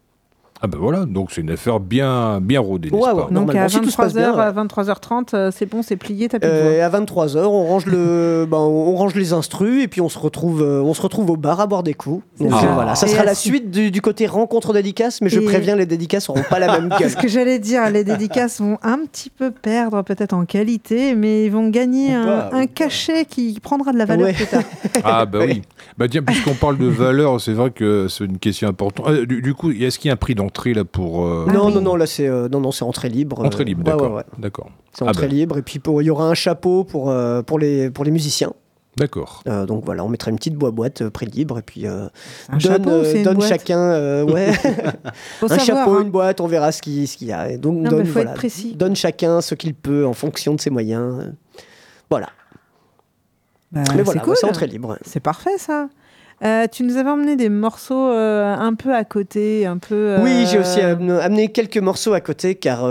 Ah ben voilà, donc c'est une affaire bien, bien rodée, Ouais, pas ouais. Donc à si tout se passe 23h, bien, à 23h30, euh, c'est bon, c'est plié, t'as plus de Euh, à 23h, on range le, ben, on range les instrus et puis on se retrouve, euh, on se retrouve au bar à boire des coups. Donc ça. euh, voilà, ça Et sera la suite du, du côté rencontre dédicace, mais je Et- préviens, les dédicaces auront pas la même gueule. C'est ce que j'allais dire, les dédicaces vont un petit peu perdre peut-être en qualité, mais ils vont gagner un, cachet qui prendra de la valeur Ouais. plus tard. Ah bah oui. Bah tiens, puisqu'on parle de valeur, c'est vrai que c'est une question importante. Ah, du, du coup, est-ce qu'il y a un prix d'entrée là pour euh, Ah non, oui. non, non, là c'est, euh, non, non, c'est entrée libre. entrée libre D'accord. ouais, ouais. D'accord. C'est Ah entrée bah. libre et puis il y aura un chapeau pour, euh, pour, les, pour les musiciens. D'accord. Euh, donc voilà, on mettra une petite boîte euh, prix libre et puis euh, Un donne, chapeau, euh, une donne boîte. chacun euh, ouais, un savoir, chapeau, hein. une boîte, on verra ce qu'il ce qu'il y a. Et donc Non, donne, faut voilà, être précis. donne chacun ce qu'il peut en fonction de ses moyens. Voilà. Bah, Mais voilà, c'est cool. c'est entrée libre. C'est parfait ça. Euh, tu nous avais emmené des morceaux euh, un peu à côté, un peu. euh, Oui, j'ai aussi am- amené quelques morceaux à côté car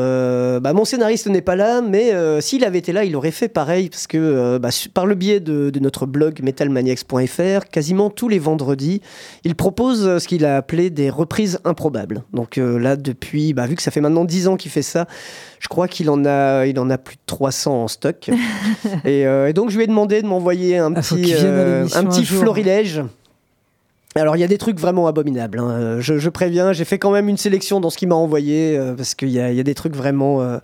bah, mon scénariste n'est pas là, mais s'il avait été là, il aurait fait pareil parce que bah, par le biais de, de notre blog metalmaniacs.fr, quasiment tous les vendredis, il propose ce qu'il a appelé des reprises improbables. Donc là, depuis, bah, vu que ça fait maintenant 10 ans qu'il fait ça, je crois qu'il en a, il en a plus de 300 en stock. et, et donc je lui ai demandé de m'envoyer un Ah, petit, un un jour. Alors il y a des trucs vraiment abominables. hein. Je, je préviens, j'ai fait quand même une sélection dans ce qu'il m'a envoyé euh, parce qu'il y a, il y a des trucs vraiment, euh,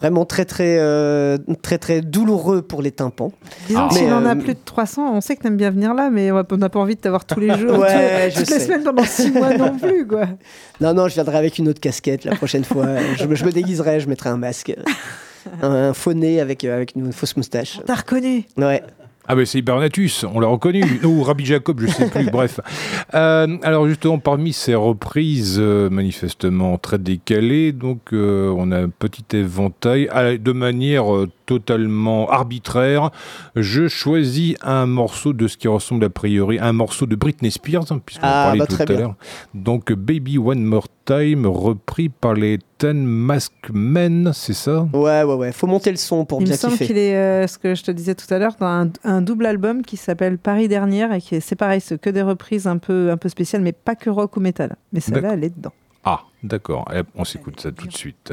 vraiment très très euh, très très douloureux pour les tympans. Disons Ah. que s'il Mais, en a euh, plus de 300, on sait que t'aimes bien venir là, mais on n'a pas envie de t'avoir tous les jours, Ouais, toutes, les semaines pendant 6 mois non plus, quoi. Non non, je viendrai avec une autre casquette la prochaine fois. Je, me- je me déguiserai, je mettrai un masque, un, faux nez avec euh, avec une fausse moustache. T'as reconnu Ouais. Ah ben c'est Hibernatus, on l'a reconnu. Ou Rabbi Jacob, je sais plus. Bref. Euh, alors justement, parmi ces reprises euh, manifestement très décalées, donc euh, on a un petit éventail Ah, de manière totalement arbitraire. Je choisis un morceau de ce qui ressemble a priori à un morceau de Britney Spears, hein, puisqu'on en Ah, parlait bah, tout à l'heure. Donc Baby One More Time, repris par les Ten Masked Men, c'est ça? Ouais ouais ouais. Faut monter le son pour Il me bien semble kiffer. qu'il est, euh, ce que je te disais tout à l'heure, dans un, un double album qui s'appelle Paris Dernière et qui est, c'est pareil, c'est que des reprises un peu, un peu spéciales, mais pas que rock ou métal. Mais celle-là, elle est dedans. Ah, d'accord. Eh, On s'écoute ça tout de suite.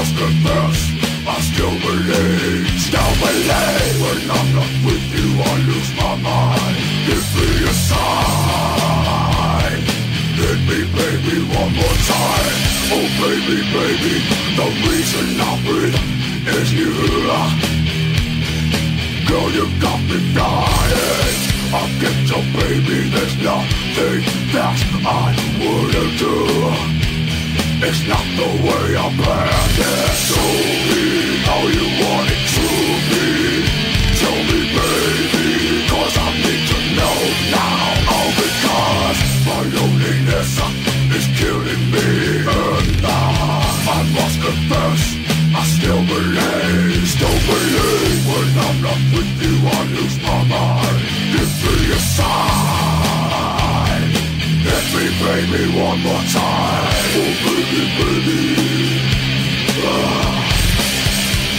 must confess, I still believe, still believe. When I'm not with you, I lose my mind. Give me a sign. Hit me, baby, one more time. Oh, baby, baby, the reason I breathe is you. Girl, you got me dying. I get your baby, there's nothing that I wouldn't do. It's not the way I planned it. Show me how you want it to be. Tell me, baby, cause I need to know now. All because my loneliness is killing me. And now I must confess, I still believe, still believe. When I'm not with you, I lose my mind. Give me a sign. Me, baby, one more time. Oh, baby, baby. Ah.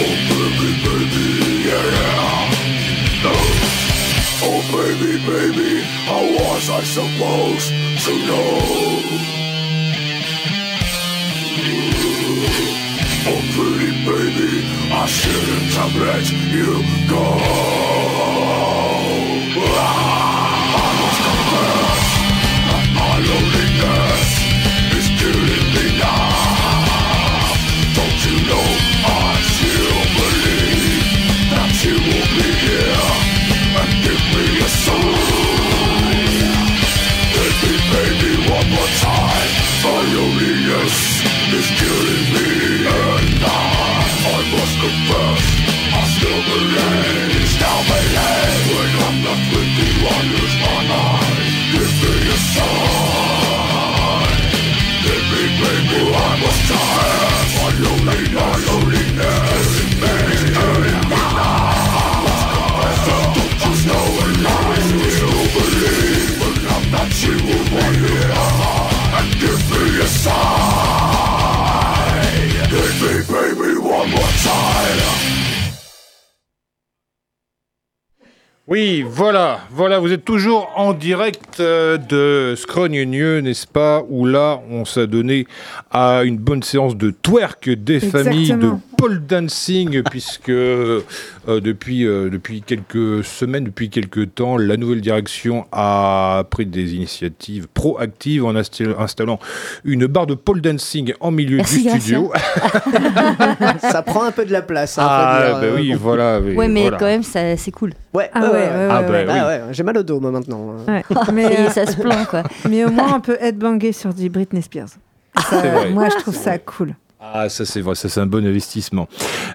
Oh, baby, baby, yeah, yeah. Oh, baby, baby, how was I supposed to know? Oh, pretty baby, I shouldn't have let you go. Ah, is killing me, and now I must confess I still believe, still believe. When I'm not with you, I lose my mind. Give me a sign. Oui, voilà, voilà, vous êtes toujours en direct euh, de Scrogneux, n'est-ce pas Où là, on s'est donné à une bonne séance de twerk des familles de. Pole dancing, puisque euh, depuis, euh, depuis quelques semaines, depuis quelques temps, la nouvelle direction a pris des initiatives proactives en insta- installant une barre de pole dancing en milieu Merci, du studio. Ça prend un peu de la place. hein, Ah, dire, bah euh, oui, voilà. oui, Ouais, mais voilà. quand même, ça- c'est cool. Ouais, Ah ouais, ouais, ouais, Ah, bah ouais. oui. Ah ouais, j'ai mal au dos moi maintenant. Ouais. Ça Mais, ça se plaint, quoi. mais au moins, on peut headbanger sur du Britney Spears. Ça, vrai. moi, je trouve ça cool. Ah, ça c'est vrai, ça c'est un bon investissement.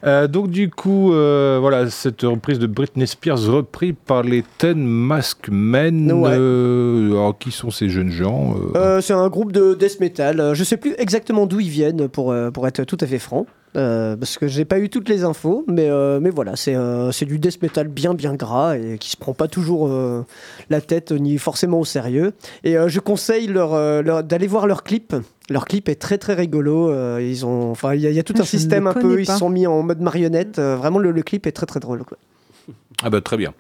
Euh, donc du coup, euh, voilà, cette reprise de Britney Spears reprise par les Ten Mask Men. Ouais. Euh, alors qui sont ces jeunes gens c'est un groupe de death metal. Je sais plus exactement d'où ils viennent pour, pour être tout à fait franc. Euh, parce que j'ai pas eu toutes les infos, mais, euh, mais voilà, c'est euh, du death metal bien bien gras et qui se prend pas toujours euh, la tête ni forcément au sérieux. Et je conseille leur, leur- d'aller voir leur clip. Leur clip est très très rigolo. ils ont, enfin, il y, a- il y a tout Ah, un je système un peu. Ils se sont mis en mode marionnette. vraiment, le, le clip est très très drôle. Quoi. Ah bah très bien.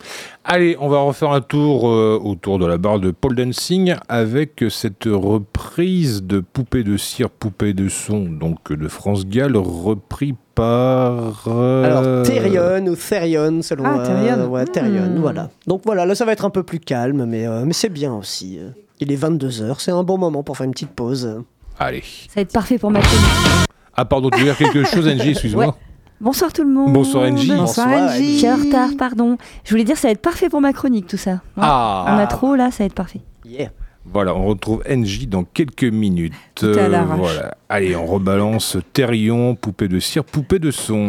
Allez, on va refaire un tour euh, autour de la barre de pole dancing avec cette reprise de Poupée de cire, Poupée de son, donc de France Gall, repris par... euh, Alors, Therion ou Therion, selon. Ah, Therion. ouais, Therion, Hmm. voilà. Donc voilà, là, ça va être un peu plus calme, mais, euh, mais c'est bien aussi. euh. Il est 22h, c'est un bon moment pour faire une petite pause. Allez. Ça va être parfait pour ma. Ah pardon, tu veux dire quelque chose, Angie, excuse-moi Ouais. Bonsoir tout le monde. Bonsoir, Angie. Bonsoir. Je suis en retard, pardon. Je voulais dire, ça va être parfait pour ma chronique, tout ça. Ouais. Ah On a trop, là, ça va être parfait. Yeah. Voilà, on retrouve NJ dans quelques minutes. Euh, Tout à l'arrache. voilà. Allez, on rebalance Terrion, poupée de cire, poupée de son.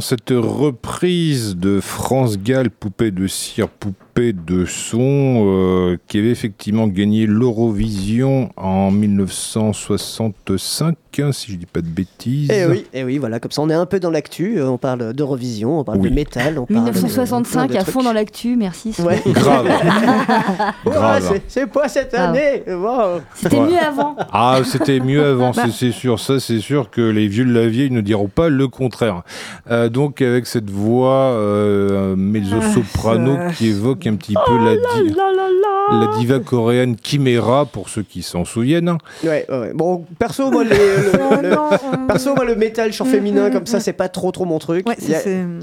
Cette reprise de France Gall, poupée de cire, poupée de son, euh, qui avait effectivement gagné l'Eurovision en 1965, hein, si je dis pas de bêtises. Et Eh oui, et oui, voilà, comme ça on est un peu dans l'actu, euh, on parle d'Eurovision, on parle Oui. de métal, on parle de- 1965 plein de à fond dans l'actu, merci. Ouais. Grave. Grave. c'est- c'est pas cette Grave. année wow. C'était Ouais. mieux avant. Ah, c'était mieux avant, Bah. c'est- c'est sûr. Ça, c'est sûr que les vieux de la vieille ne diront pas le contraire. Euh, donc, avec cette voix euh, mezzo-soprano Ah, qui évoque un petit peu la, di- la diva coréenne Chimera, pour ceux qui s'en souviennent. Ouais, ouais, ouais. Bon, perso, moi, les- le, Oh le- perso, moi, le métal chant Mm, féminin mm, comme ça, mm. c'est pas trop trop mon truc. Ouais, Il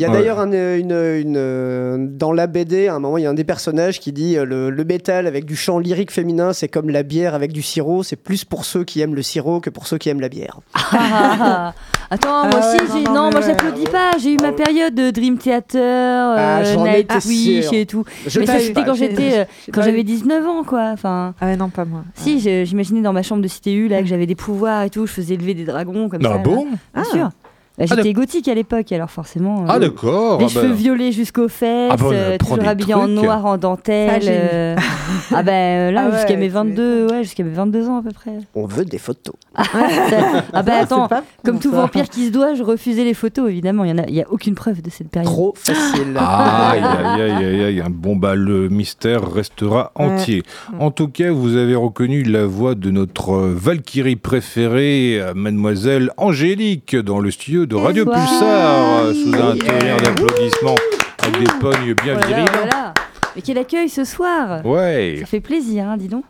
y a- d'ailleurs un, une, une, dans la BD, à un moment, il y a un des personnages qui dit euh, le, le métal avec du chant lyrique féminin, c'est comme la bière avec du sirop. C'est plus pour ceux qui aiment le sirop que pour ceux qui aiment la bière. Ah, ah. Attends, moi aussi, j'ai... non, non, non, moi j'applaudis pas. J'ai eu ma période de Dream Theater, euh, Ah, Nightwish et tout. Je mais ça, t'ai- c'était quand j'étais, euh, quand j'avais eu. 19 ans, quoi. Enfin, Ah non, pas moi. si, j'imaginais dans ma chambre de cité U là que j'avais des pouvoirs et tout. Je faisais lever des dragons comme ça. Ah là. bon Bien Ah. sûr. Bah, Ah, j'étais gothique à l'époque, alors forcément. euh, Ah, d'accord. Les Ah, bah, cheveux violets jusqu'aux fesses, Ah bah, euh, toujours en noir, en Ah, dentelle. euh, ah ben euh, là, Ah ouais, jusqu'à mes tu 22, ouais, jusqu'à mes 22 ans à peu près. On veut des photos. ah ben attends, C'est pas comme tout ça. vampire qui se doit, je refusais les photos, évidemment. Il n'y a, il y a aucune preuve de cette période. Trop facile. Aïe, aïe, aïe, aïe, aïe. Bon, bah, le mystère restera Ouais. entier. En tout cas, vous avez reconnu la voix de notre euh, Valkyrie préférée, euh, mademoiselle Angélique, dans le studio de Radio Bonsoir. Pulsar, euh, sous un Yeah. tonnerre d'applaudissements, avec des pognes bien Voilà, viriles. voilà. Mais quel accueil ce soir Ouais, Ça fait plaisir, hein, dis donc.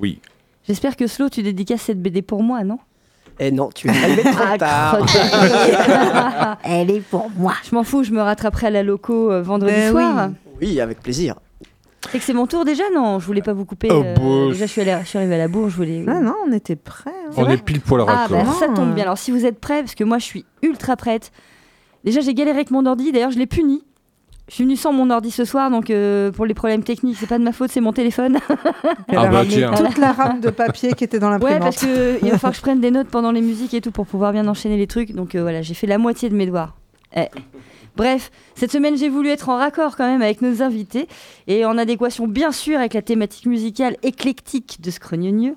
oui. J'espère que Slow, tu dédicaces cette BD pour moi, non? Et non, tu es arrivé trop Ah, tard. Elle est pour moi. Je m'en fous, je me rattraperai à la loco euh, vendredi Ben soir. Oui, avec plaisir. Et que c'est mon tour déjà Non, je voulais pas vous couper. Oh, euh, bah, déjà, je suis, allée- je suis arrivée à la bourre, je voulais. Ah non, on était prêts. hein. On est pile poil Ah, raccord. bah, ça Ah. tombe bien. Alors, si vous êtes prêts, parce que moi, je suis ultra prête. Déjà, j'ai galéré avec mon ordi. D'ailleurs, je l'ai puni. Je suis venue sans mon ordi ce soir, donc euh, pour les problèmes techniques, c'est pas de ma faute, c'est mon téléphone. Elle Ah a bah, tiens. toute la rame de papier qui était dans ouais, l'imprimante. parce que il va falloir que je prenne des notes pendant les musiques et tout pour pouvoir bien enchaîner les trucs. Donc euh, voilà, j'ai fait la moitié de mes devoirs. Eh. Bref, cette semaine, j'ai voulu être en raccord quand même avec nos invités et en adéquation bien sûr avec la thématique musicale éclectique de Scrognonieux.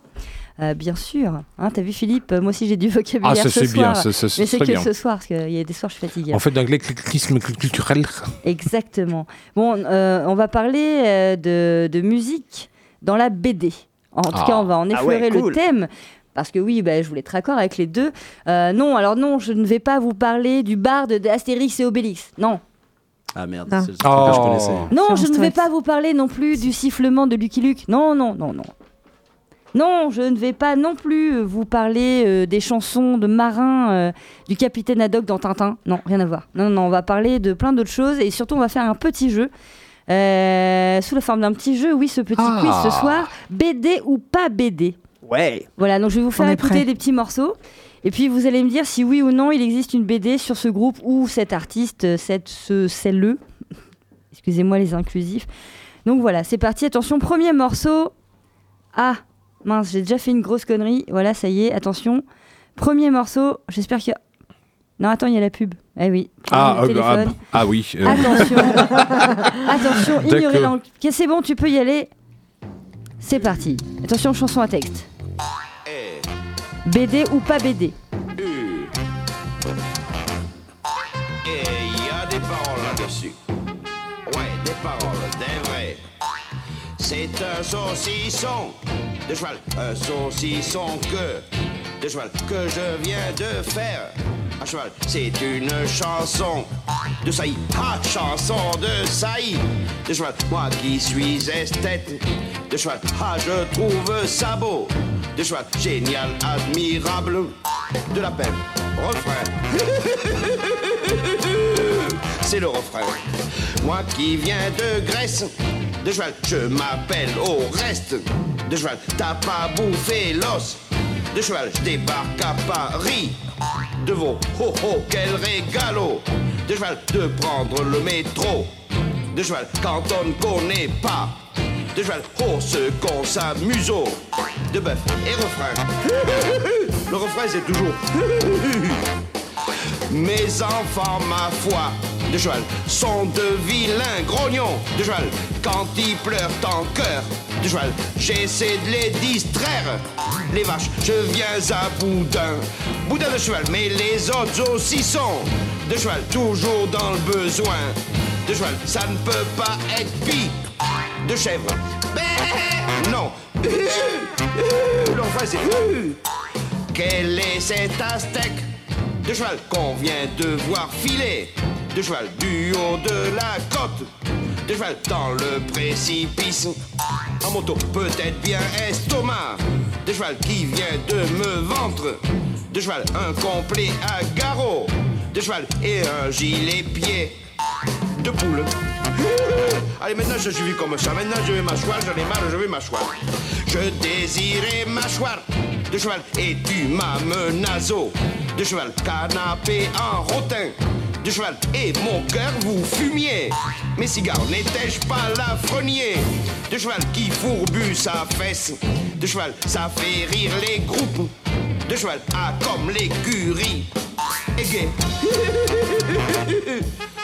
Euh, bien sûr, hein, t'as vu Philippe, moi aussi j'ai du vocabulaire Ah, ça ce c'est bien, soir. ça, ça, Mais c'est que bien. ce soir, parce qu'il y a des soirs je suis fatiguée. En fait, d'anglais l'éclectisme culturel. Exactement. Bon, euh, on va parler euh, de, de musique dans la BD. En tout Ah. cas, on va en Ah ouais, effleurer cool. le thème. Parce que oui, bah, je voulais être d'accord avec les deux. Euh, non, alors non, je ne vais pas vous parler du barde d'Astérix et Obélix. Non. Ah merde, Ah. c'est le truc que je Oh. connaissais. Non, je ne vais pas vous parler non plus du sifflement de Lucky Luke. Non, non, non, non. Non, je ne vais pas non plus euh, vous parler euh, des chansons de marins euh, du capitaine Haddock dans Tintin. Non, rien à voir. Non, non, on va parler de plein d'autres choses et surtout on va faire un petit jeu. euh, sous la forme d'un petit jeu, oui, ce petit Ah. quiz ce soir. BD ou pas BD Ouais. Voilà, donc je vais vous faire écouter prêt. des petits morceaux. Et puis vous allez me dire si oui ou non il existe une BD sur ce groupe ou cet artiste, cette, ce, celle-le. Excusez-moi les inclusifs. Donc voilà, c'est parti. Attention, premier morceau. Ah, mince, j'ai déjà fait une grosse connerie. Voilà, ça y est, attention. Premier morceau, j'espère qu'il y a... Non, attends, il y a la pub. Eh oui. Ah, euh, téléphone. ah, ah oui. euh, Attention. Attention, ignorez. Ok, c'est bon, tu peux y aller. C'est parti. Attention, chanson à texte. BD ou pas BD Et il y a des paroles là-dessus. Ouais, des paroles, des vraies. C'est un saucisson de cheval, un saucisson que de cheval que je viens de faire. À cheval, c'est une chanson de saillie, ah, chanson de saillie de cheval. Moi qui suis esthète de cheval, ah, je trouve ça beau de cheval, génial, admirable, de la peine, refrain. c'est le refrain. Moi qui viens de Grèce, de cheval, je m'appelle au reste. De cheval, t'as pas bouffé l'os. De cheval, je débarque à Paris. De vos ho ho, quel régalo. De cheval, de prendre le métro. De cheval, quand on ne connaît pas. De cheval, oh ce qu'on s'amuse. De bœuf et refrain. Le refrain c'est toujours. Mes enfants, ma foi, de cheval, sont de vilains grognons de cheval. Quand ils pleurent en cœur de cheval, j'essaie de les distraire. Les vaches, je viens à boudin, boudin de cheval, mais les autres aussi sont de cheval, toujours dans le besoin de cheval. Ça ne peut pas être pis de chèvre. Ben, non. L'enfant, c'est. Quel est cet aztèque? De cheval qu'on vient de voir filer. De cheval du haut de la côte. De cheval dans le précipice. En moto, peut-être bien estomac. De cheval qui vient de me ventre De cheval un complet à garrot. De cheval et un gilet pied. De poule Allez, maintenant je suis comme ça. Maintenant je vais m'asseoir, j'en ai marre, je vais m'asseoir. Je désirais m'asseoir de cheval et tu m'as menazo. De cheval, canapé en rotin. De cheval et mon cœur vous fumiez. Mes cigares n'étais-je pas l'affrenier De cheval qui fourbu sa fesse. De cheval, ça fait rire les groupes. De cheval, ah comme l'écurie.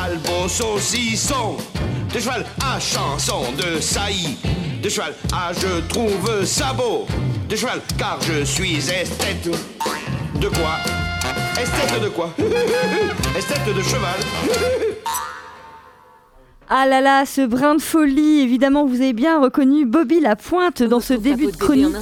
Albo saucisson de cheval à chanson de saillie. De cheval à je trouve sabot de cheval car je suis esthète. De quoi? Esthète de quoi? Esthète de cheval. Ah là là, ce brin de folie, évidemment, vous avez bien reconnu Bobby la pointe dans ce début de chronique.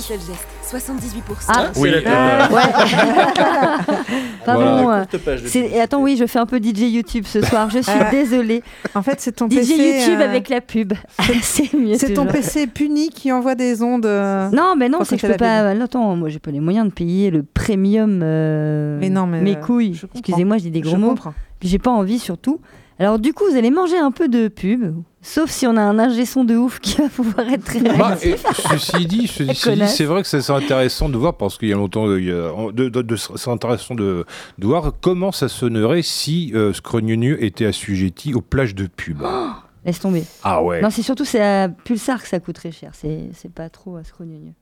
En un seul geste. 78%. Ah, Oui, euh, euh, ouais. Pardon. Voilà. euh, attends, oui, je fais un peu DJ YouTube ce soir. Je suis Ah. désolée. En fait, c'est ton DJ PC. YouTube euh, avec la pub. c'est mieux. C'est ton. PC puni qui envoie des ondes. euh, Non, mais non, c'est que je peux la pas. Attends, moi, j'ai pas les moyens de payer le premium. euh, Mais non, mais, mes euh, couilles. Excusez-moi, je dis des gros Je mots. comprends. Puis j'ai pas envie surtout. Alors du coup, vous allez manger un peu de pub, sauf si on a un ingé son de ouf qui va pouvoir être très Bah, et ceci dit, ceci dit, Connasse. c'est vrai que c'est intéressant de voir parce qu'il y a longtemps, il y a- de, de- de- c'est intéressant de, de voir comment ça sonnerait si euh, Scrognonieux était assujetti aux plages de pub. Laisse tomber. ah ouais. Non, c'est surtout c'est à Pulsar que ça coûte très cher. C'est pas trop à scrogneux.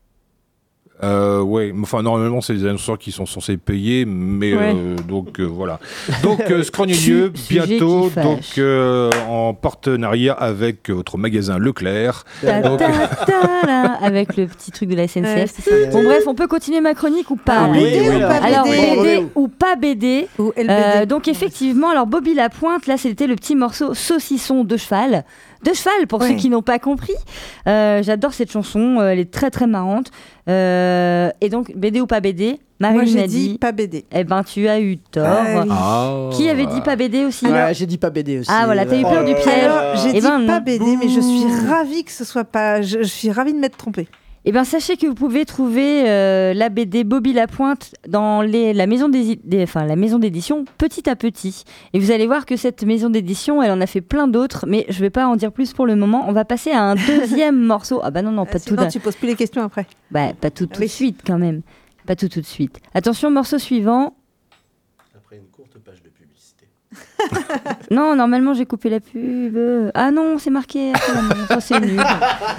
Euh, ouais, enfin normalement c'est les annonceurs qui sont censés payer, mais Ouais. euh, donc euh, voilà. Donc euh, sujet bientôt donc euh, en partenariat avec votre magasin Leclerc. Ta, Donc- ta, ta, là, avec le petit truc de la SNCF. bon bref, on peut continuer ma chronique ou pas? Ah, Oui, BD oui, ou pas Alors BD BD ou pas BD Ou LBD. Euh, donc effectivement, alors Bobby Lapointe, là c'était le petit morceau saucisson de cheval. De cheval, pour Ouais. ceux qui n'ont pas compris. Euh, J'adore cette chanson, euh, elle est très très marrante. Euh, et donc, BD ou pas BD, Moi, Marine j'ai a dit, dit pas BD. eh ben tu as eu tort. Ah oui. Ah. Qui avait dit pas BD aussi? Ouais, j'ai dit pas BD aussi. Ah voilà, t'as eu peur du piège. J'ai Eh dit ben, pas. BD, mais je suis ravie que ce soit pas. Je, je suis ravie de m'être trompée. Eh bien, sachez que vous pouvez trouver euh, la BD Bobby Lapointe dans les, la maison des, des- enfin, la maison d'édition petit à petit. Et vous allez voir que cette maison d'édition, elle en a fait plein d'autres, mais je vais pas en dire plus pour le moment. On va passer à un deuxième morceau. Ah bah non, non, pas tout Sinon, d'un- tu poses plus les questions après. bah, pas tout tout Oui. de suite quand même. Pas tout tout de suite. Attention, morceau suivant. Après une courte page de publicité. Non, normalement j'ai coupé la pub. Ah non, c'est marqué. Ah, non, c'est nul.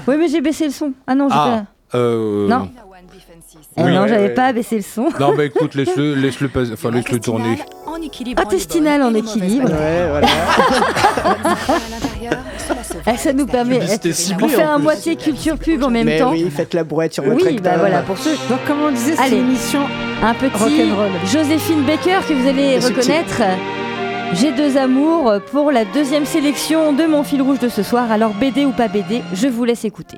Oui, mais j'ai baissé le son. Ah non, j'ai Ah. Euh, Non. Oui. non, Ouais, j'avais ouais. pas baissé le son. Non, bah écoute, laisse-le, laisse-le, pas- enfin laisse-le tourner. En équilibre. Intestinal en équilibre. Ouais, voilà. Eh, ça nous permet. Eh, ciblée, on fait un moitié culture pub en même Mais temps. oui, faites la brouette sur votre Oui, bah voilà, pour ceux. Donc, comme on disait, c'est une émission. Un petit Rock'n'roll. Joséphine Baker que vous allez reconnaître. J'ai deux amours pour la deuxième sélection de mon fil rouge de ce soir. Alors BD ou pas BD, je vous laisse écouter.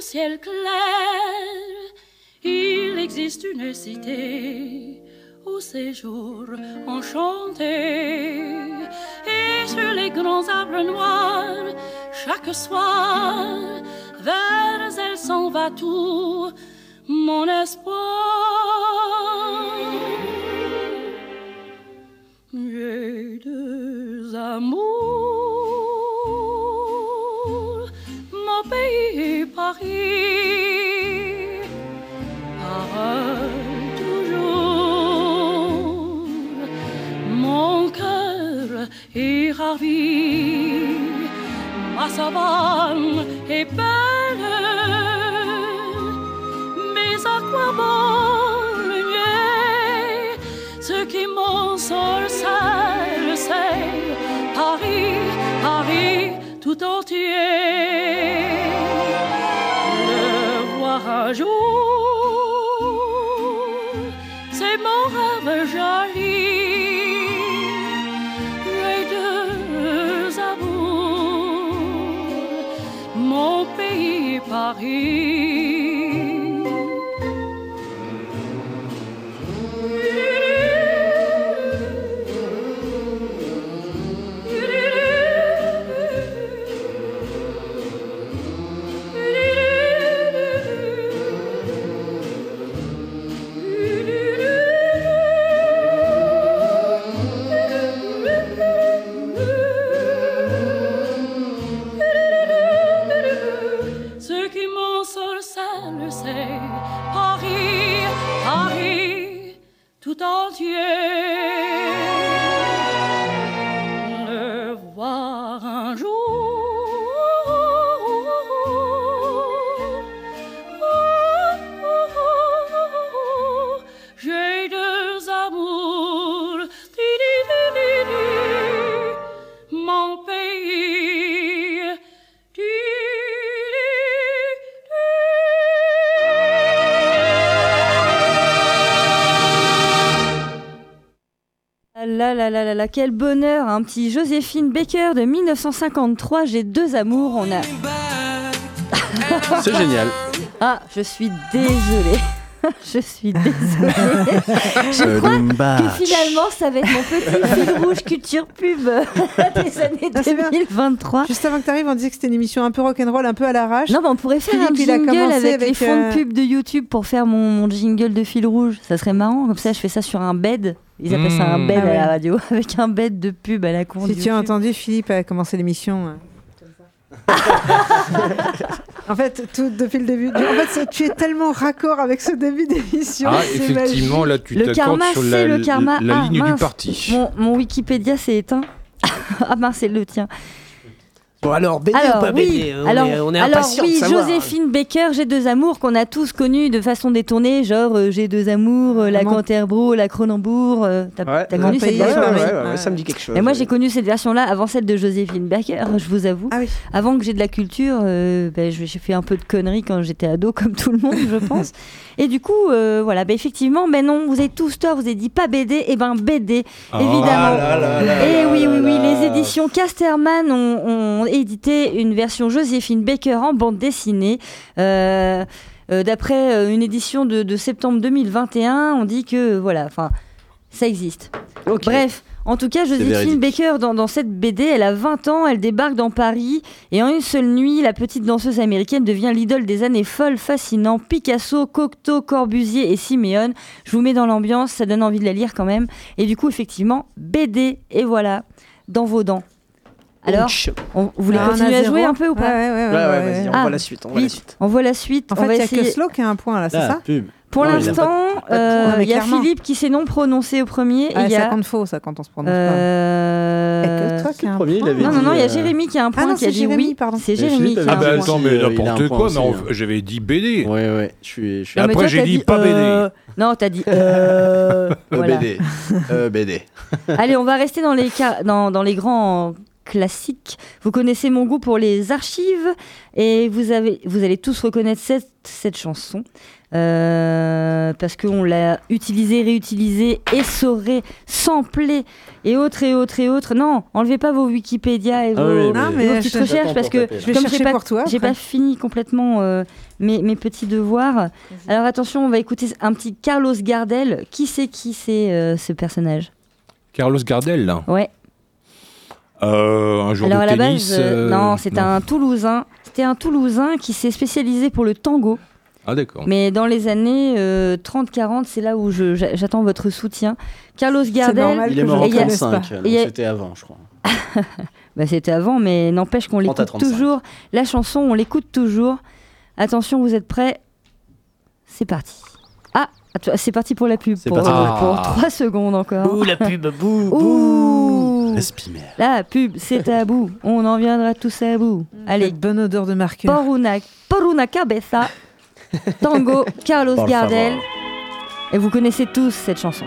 Ciel clair, il existe une cité au séjour enchanté. Et sur les grands arbres noirs, chaque soir, vers elle s'en va tout mon espoir. J'ai deux amours, mon pays Paris toujours. Mon cœur est ravi, ma savane est belle, mais à quoi bon nier ce qui m'ensorcelle, c'est Paris, Paris tout entier. Quel bonheur Un petit Joséphine Baker de 1953, J'ai deux amours, on a... C'est génial. Ah, je suis désolée. je suis désolée. je crois que finalement, ça va être mon petit fil rouge culture pub des années Ah, c'est bien. 2023. Juste avant que tu arrives, on disait que c'était une émission un peu rock'n'roll, un peu à l'arrache. Non, mais on pourrait faire Philippe, un jingle commencé avec, les avec, fonds euh, de pub de YouTube pour faire mon, mon jingle de fil rouge. Ça serait marrant. Comme ça, je fais ça sur un bed. Ils appellent ça un Mmh. bed Ah ouais. à la radio, avec un bed de pub à la con. Si tu as entendu, Philippe a commencé l'émission. En fait, tout depuis le début. En fait, tu es tellement raccord avec ce début d'émission. Ah, effectivement, là, tu Le t'accordes karma, sur c'est la, le karma. la Ah, ligne du parti. Mon, mon Wikipédia s'est éteint. ah mince, c'est le tien. Bon, alors, BD alors, ou pas oui, BD On alors, est, on est alors oui, de savoir. Joséphine Baker, J'ai deux amours qu'on a tous connus de façon détournée, genre euh, J'ai deux amours, euh, la Canterbro, la Cronenbourg. euh, T'as Ouais, connu cette version ouais, oui. ouais, ça me dit quelque chose. Et moi, ouais. j'ai connu cette version-là avant celle de Joséphine Baker, je vous avoue. Ah oui. Avant que j'ai de la culture, euh, ben, j'ai fait un peu de conneries quand j'étais ado, comme tout le monde, je pense. Et du coup, euh, voilà, ben, effectivement, mais non, vous avez tous tort, vous avez dit pas BD, et ben BD, évidemment. Ah là là là Et là oui, oui, là oui, là. les éditions Casterman ont, ont édité une version Joséphine Baker en bande dessinée. Euh, euh, D'après euh, une édition de, de septembre 2021, on dit que, voilà, enfin, ça existe. Bref, en tout cas, Joséphine. Baker, dans, dans cette BD, elle a 20 ans, elle débarque dans Paris, et en une seule nuit, la petite danseuse américaine devient l'idole des années folles, fascinant. Picasso, Cocteau, Corbusier et Siméon. Je vous mets dans l'ambiance, ça donne envie de la lire quand même. Et du coup, effectivement, BD, et voilà, dans vos dents. Alors, on, vous voulez Ah, continuer à jouer un peu ou pas Ouais, ouais, ouais, Ouais, ouais, on Ah, voit la suite. On voit la suite. on voit la suite. En on fait, il n'y a que. Slow qui a un point là, c'est Ah, ça pub. Pour il l'instant, euh, mais il y a clairement. Philippe qui s'est non prononcé au premier. et Ah, il y Ça a. compte faux, ça, quand on se prononce euh, pas. Il y a que toi qui un premier, il avait Non, non, non, il y a Euh, Jérémy qui a un point non, qui a c'est dit Jérémy, oui. pardon. C'est Et Jérémy qui a Ah un bah dit point. attends, mais euh, un n'importe quoi, mais j'avais dit BD. Ouais, ouais, je suis. Je suis Et après, j'ai t'as dit pas BD. euh, Non, t'as dit. euh, Euh, voilà. BD. Euh, BD. Allez, on va rester dans les, ca- dans, dans les grands classiques. Vous connaissez mon goût pour les archives et vous, avez, vous allez tous reconnaître cette, cette chanson. euh, parce qu'on l'a utilisée, réutilisée, essorée, samplée et autres et autres et autres. Non, enlevez pas vos Wikipédia et vos, Ah oui, Non, et mais vos petites je- recherches parce que Je vais comme chercher j'ai pas, pour toi. j'ai pas fini complètement euh, mes, mes petits devoirs. Alors attention, on va écouter un petit Carlos Gardel. Qui c'est qui c'est euh, ce personnage? Carlos Gardel, là. Ouais. Euh, un joueur Alors de à la tennis. base, euh, euh, non, c'est un Toulousain. C'était un Toulousain qui s'est spécialisé pour le tango. Ah d'accord. Mais dans les années euh, 30-40, c'est là où j'attends votre soutien. Carlos Gardel, normal. Il est mort en Et il y a- connaisse pas. 35, donc Et il y a- c'était avant, je crois. bah, c'était avant, mais n'empêche qu'on 30 à l'écoute 35. toujours. La chanson, on l'écoute toujours. Attention, vous êtes prêts? C'est parti. Ah, c'est parti pour la pub. C'est Pour, parti pour la pour pub. 3 secondes encore. Bouh, la pub, bouh, bouh. La pub, c'est tabou. On en viendra tous à bout. Allez, Cette bonne odeur de marqueur. por una, por una cabeza. Tango, Carlos Gardel. Et vous connaissez tous cette chanson.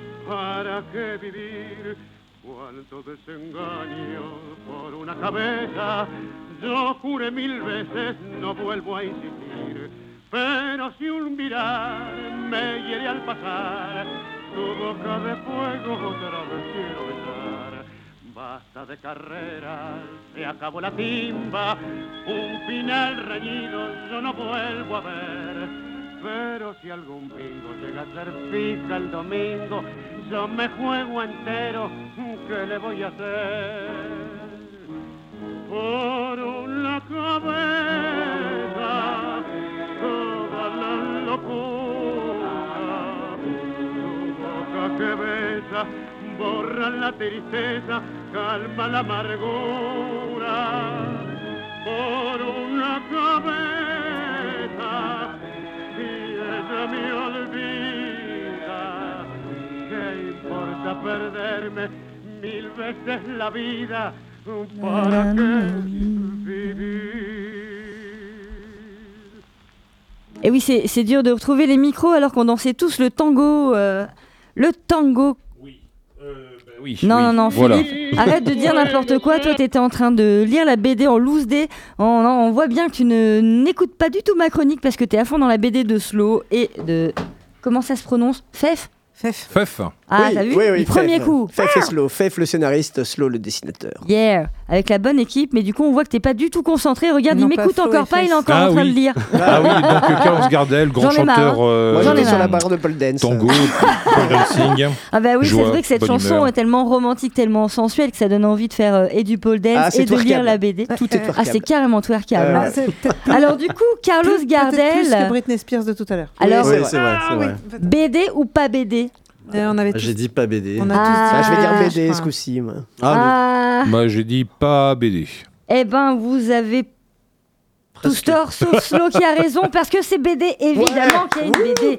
¿Para qué vivir? Cuánto desengaño por una cabeza. Yo juré mil veces, no vuelvo a insistir. Pero si un mirar me hiere al pasar, tu boca de fuego otra vez quiero besar. Basta de carreras, se acabó la timba, un final reñido yo no vuelvo a ver. Pero si algún bingo llega a ser fija el domingo, yo me juego entero, ¿qué le voy a hacer? Por una cabeza, toda la locura, tu boca que besa, borra la tristeza, calma la amargura. Por una cabeza, y ella me olvida. ¿Qué importa perderme mil veces la vida? ¿Para qué vivir? Et oui, c'est c'est dur de retrouver les micros alors qu'on dansait tous le tango. euh, le tango. Oui. Non, non, non, Voilà. Philippe, arrête de dire n'importe quoi. Toi, t'étais en train de lire la BD en loose day. On, on voit bien que tu ne- n'écoutes pas du tout ma chronique parce que t'es à fond dans la BD de Slow et de. Comment ça se prononce? Fef? Fef. Fef. Ah, Oui, t'as vu oui, oui, Du premier Fef. coup. Fef et Slow. Fef le scénariste, Slow le dessinateur. Yeah, avec la bonne équipe, mais du coup on voit que t'es pas du tout concentré. Regarde, Non, il m'écoute encore pas, il est encore Ah en train oui. de lire. Ah oui, donc euh, Carlos Gardel, grand J'en ai marre, chanteur euh, Moi J'en ai j'étais sur la barre de pole dance. tango, pole dancing. Ah bah oui, c'est vrai que cette chanson humeur. est tellement romantique, tellement sensuelle que ça donne envie de faire euh, et du pole dance Ah, et de lire la BD. Tout est Ah, c'est carrément twerkable. Ah, Alors du coup, Carlos peut-être plus que Gardel, Britney Spears de tout à l'heure. alors Oui, Oui, c'est vrai, c'est vrai. BD ou pas BD On avait tous- J'ai dit pas BD. on a Ah. tous dit Ah, je vais dire BD ce coup-ci. moi. Ah, Ah, Bah, j'ai dit pas BD. eh ben vous avez tous tort, sauf Slow qui a raison, parce que c'est BD, évidemment qu'il y a une BD.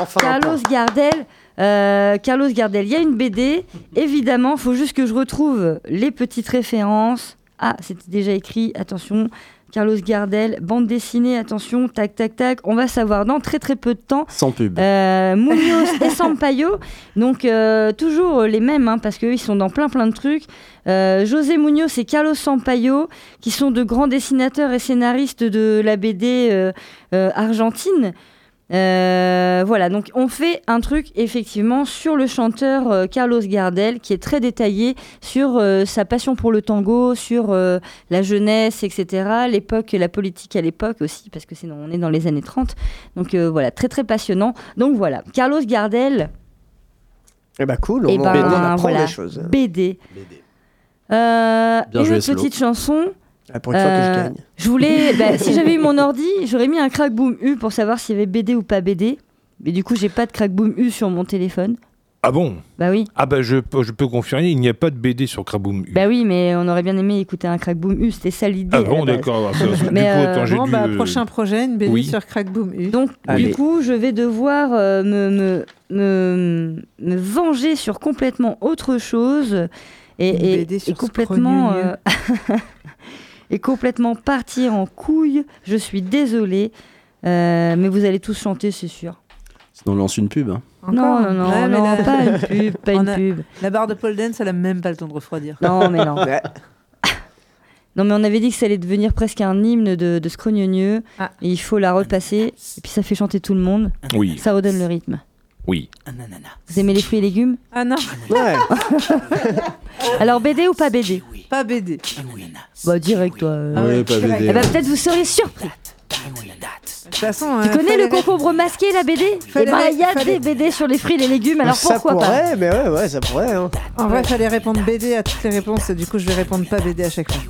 Enfin, Carlos. Gardel. euh, Carlos Gardel, il y a une BD, évidemment, faut juste que je retrouve les petites références. Ah, c'était déjà écrit, attention, Carlos Gardel, bande dessinée, attention, tac, tac, tac, on va savoir dans très très peu de temps. Sans pub. Euh, Munoz et Sampaio, donc euh, toujours les mêmes, hein, parce qu'eux ils sont dans plein plein de trucs. Euh, José Munoz et Carlos Sampaio, qui sont de grands dessinateurs et scénaristes de la BD euh, euh, argentine. Euh, voilà, donc on fait un truc effectivement sur le chanteur euh, Carlos Gardel qui est très détaillé sur euh, sa passion pour le tango, sur euh, la jeunesse, etc. L'époque, la politique à l'époque aussi, parce que c'est dans- on est dans les années 30. Donc euh, voilà, très très passionnant. Donc voilà, Carlos Gardel, Eh ben cool, on, Eh ben, on apprend voilà. des choses. BD. Euh, Bien une petite chanson. Ah, pour une fois que je Euh, gagne. Je voulais, bah, si j'avais eu mon ordi, j'aurais mis un crack boom U pour savoir s'il y avait BD ou pas BD. Mais du coup, j'ai pas de crack boom U sur mon téléphone. Ah bon? Bah oui. Ah bah je, peux- je peux confirmer, il n'y a pas de BD sur Craboom. Bah oui, mais on aurait bien aimé écouter un crack boom U, c'était ça l'idée. Ah bon, d'accord. du coup, Mais, euh, Bon, dû, bah, euh, prochain projet, une BD oui. sur Crack Boom U. Donc, Allez. du coup, je vais devoir euh, me, me, me, me venger sur complètement autre chose et, Une et- BD et sur complètement euh, et complètement partir en couille. Je suis désolée, euh, mais vous allez tous chanter, c'est sûr. Sinon, on lance une pub. hein. Non, non, non, Ouais, non, la- pas une pub, pas On une a- pub. La barre de Paul Dance, elle a même pas le temps de refroidir. Non, mais non. Ouais. Non, mais on avait dit que ça allait devenir presque un hymne de, de Scrogneux. Ah. Et il faut la repasser. Et puis ça fait chanter tout le monde. Oui, Ça redonne le rythme. Oui. Vous aimez les fruits et légumes? Ah non, Ouais. Alors BD ou pas BD pas BD. Bah direct toi. euh. Ah ouais, pas. BD. Eh ben peut-être vous serez surpris. De toute façon, Tu euh, connais le concombre masqué, la BD Eh ben il y a des BD sur les fruits et les légumes, alors ça pourquoi pourrait, pas mais ouais, ouais, ça pourrait. hein. En vrai, fallait répondre BD à toutes les réponses. et Du coup, je vais répondre pas BD à chaque fois.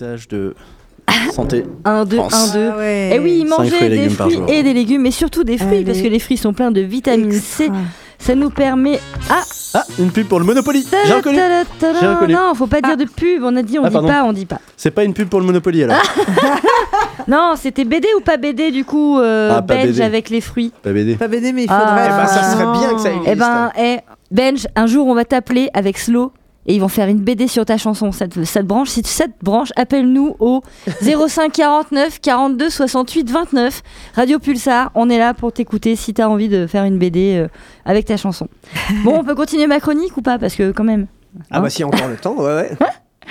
Message de santé. 1, 2, France. 1, 2. Ah ouais. Et oui, fruits et des fruits jour. et des légumes, mais surtout des fruits, Allez. parce que les fruits sont pleins de vitamine C. Ça nous permet. Ah Ah, une pub pour le Monopoly J'ai reconnu reconnu. Non, faut pas dire de pub. On a dit, on Ah, dit pardon. pas, on dit pas. C'est pas une pub pour le Monopoly alors Non, c'était BD ou pas BD du coup, euh, Ah, Benj BD. avec les fruits. Pas BD. Pas BD, mais il Ah. faudrait. Eh ben, ça serait bien que ça existe. Eh ben, eh, Benj, un jour on va t'appeler avec Slow et ils vont faire une BD sur ta chanson. Ça te, ça te branche Si ça te branche, appelle-nous au 05 49 42 68 29. Radio Pulsar, on est là pour t'écouter si t'as envie de faire une BD euh, avec ta chanson. Bon, on peut continuer ma chronique ou pas? Parce que quand même, Ah Hein bah si, encore le temps, ouais, ouais.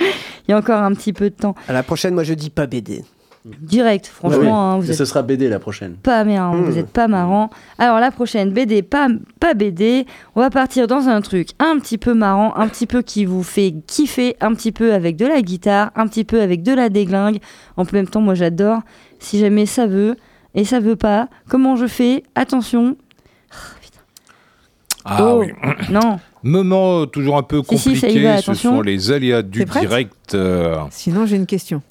il y a encore un petit peu de temps. À la prochaine, moi je dis pas BD. Direct, franchement, Ouais, hein, vous Mais êtes ce sera BD la prochaine. pas marrant, Hmm. vous êtes pas marrant. Alors la prochaine BD, pas, pas BD, on va partir dans un truc un petit peu marrant, un petit peu qui vous fait kiffer, un petit peu avec de la guitare, un petit peu avec de la déglingue. En même temps, moi j'adore. Si jamais ça veut et ça veut pas, comment je fais? Attention. Ah Oh, oui. Non, Moment toujours un peu Si, si, compliqué, va, ce sont les aléas du direct. euh, Sinon, j'ai une question.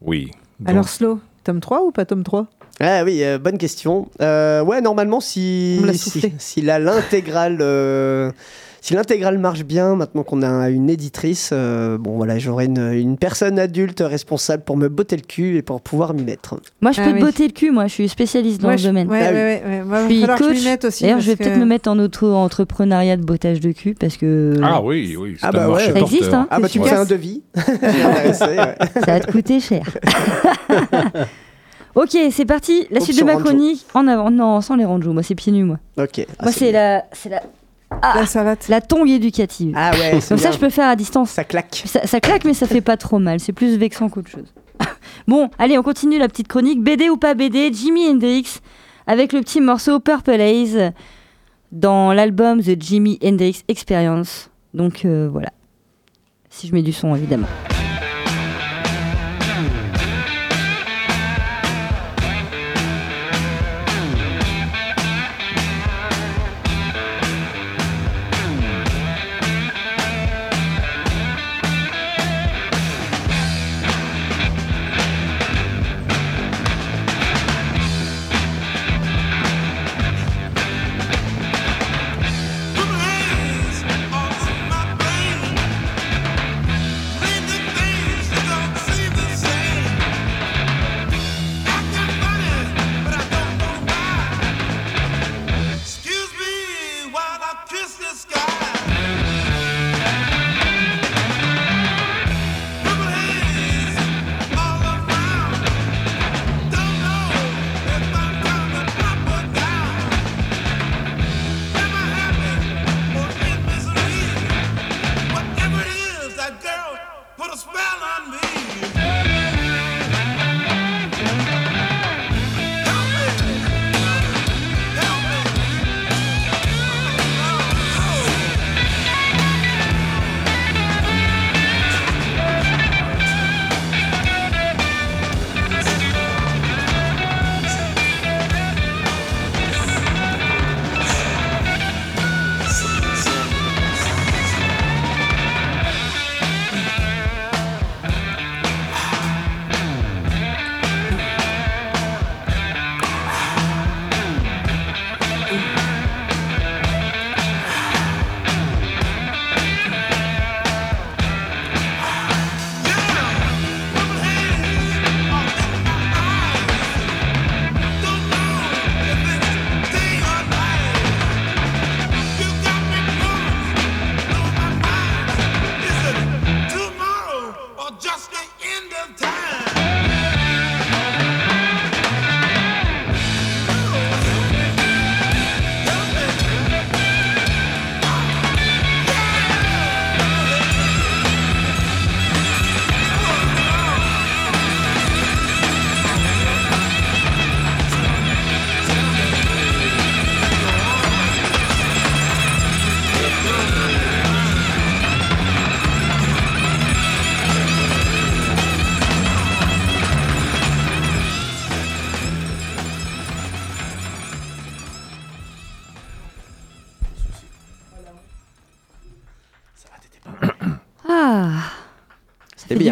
Oui. Donc, Alors, Slow, Tome 3 ou pas tome 3 Ah oui, euh, bonne question. Euh, ouais, normalement, si, si, soufflé. si la- l'intégrale euh, si l'intégrale marche bien, maintenant qu'on a une éditrice, euh, bon voilà, j'aurai une, une personne adulte responsable pour me botter le cul et pour pouvoir m'y mettre. Moi, je Ah peux te oui. botter le cul, moi, je suis spécialiste dans Ouais, le je- domaine. Ouais, Ah ouais, oui. ouais, ouais. Moi, Je suis coach. D'ailleurs, je vais peut-être me mettre en auto-entrepreneuriat de bottage de cul parce que Ah oui, oui. Ah bah ouais. ça existe, hein. Ah bah tu me fais un devis. Ça va te coûter cher. ok, c'est parti. La suite de ma chronique. En avant. Non, sans les ranjos. Moi, c'est pieds nus, moi. Ok. Ah, moi, c'est la, c'est la, ah, La savate. la tongue éducative. Ah ouais, Comme ça, bien. je peux faire à distance. Ça claque. Ça, ça claque, mais ça fait pas trop mal. C'est plus vexant qu'autre chose. bon, allez, on continue la petite chronique. BD ou pas BD, Jimi Hendrix avec le petit morceau Purple Haze dans l'album The Jimi Hendrix Experience. Donc euh, voilà. Si je mets du son, évidemment.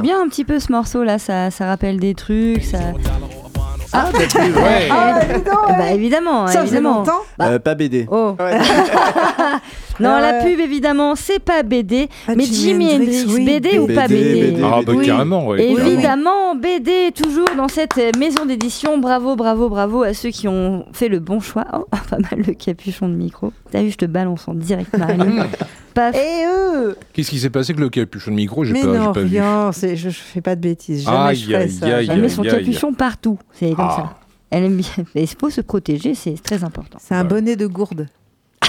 C'est bien. bien un petit peu ce morceau là, ça, ça rappelle des trucs, ça. Ah, Ouais. Ah, donc, bah ouais. évidemment, Ça évidemment. longtemps. Euh, pas BD. Oh. Ouais. non, Ah la pub évidemment, c'est pas BD, Ah, mais Jimi Hendrix, Hendrix, oui. BD ou pas BD, BD, BD. Ah bah Oui. carrément, carrément. Évidemment, BD toujours dans cette euh, maison d'édition. Bravo, bravo, bravo à ceux qui ont fait le bon choix. Oh, pas mal le capuchon de micro. T'as vu, je te balance en direct, Marilyn. Paf. Et eux Qu'est-ce qui s'est passé avec le capuchon de micro? J'ai Mais pas, j'ai non, pas vu. rien, c'est- je, je fais pas de bêtises. Jamais Aïe, je ferais aïe, ça. aïe. Elle met son aïe, aïe. capuchon partout. C'est comme Ah. ça. Elle aime bien. Mais il faut se protéger, c'est très important. C'est un bonnet de gourde.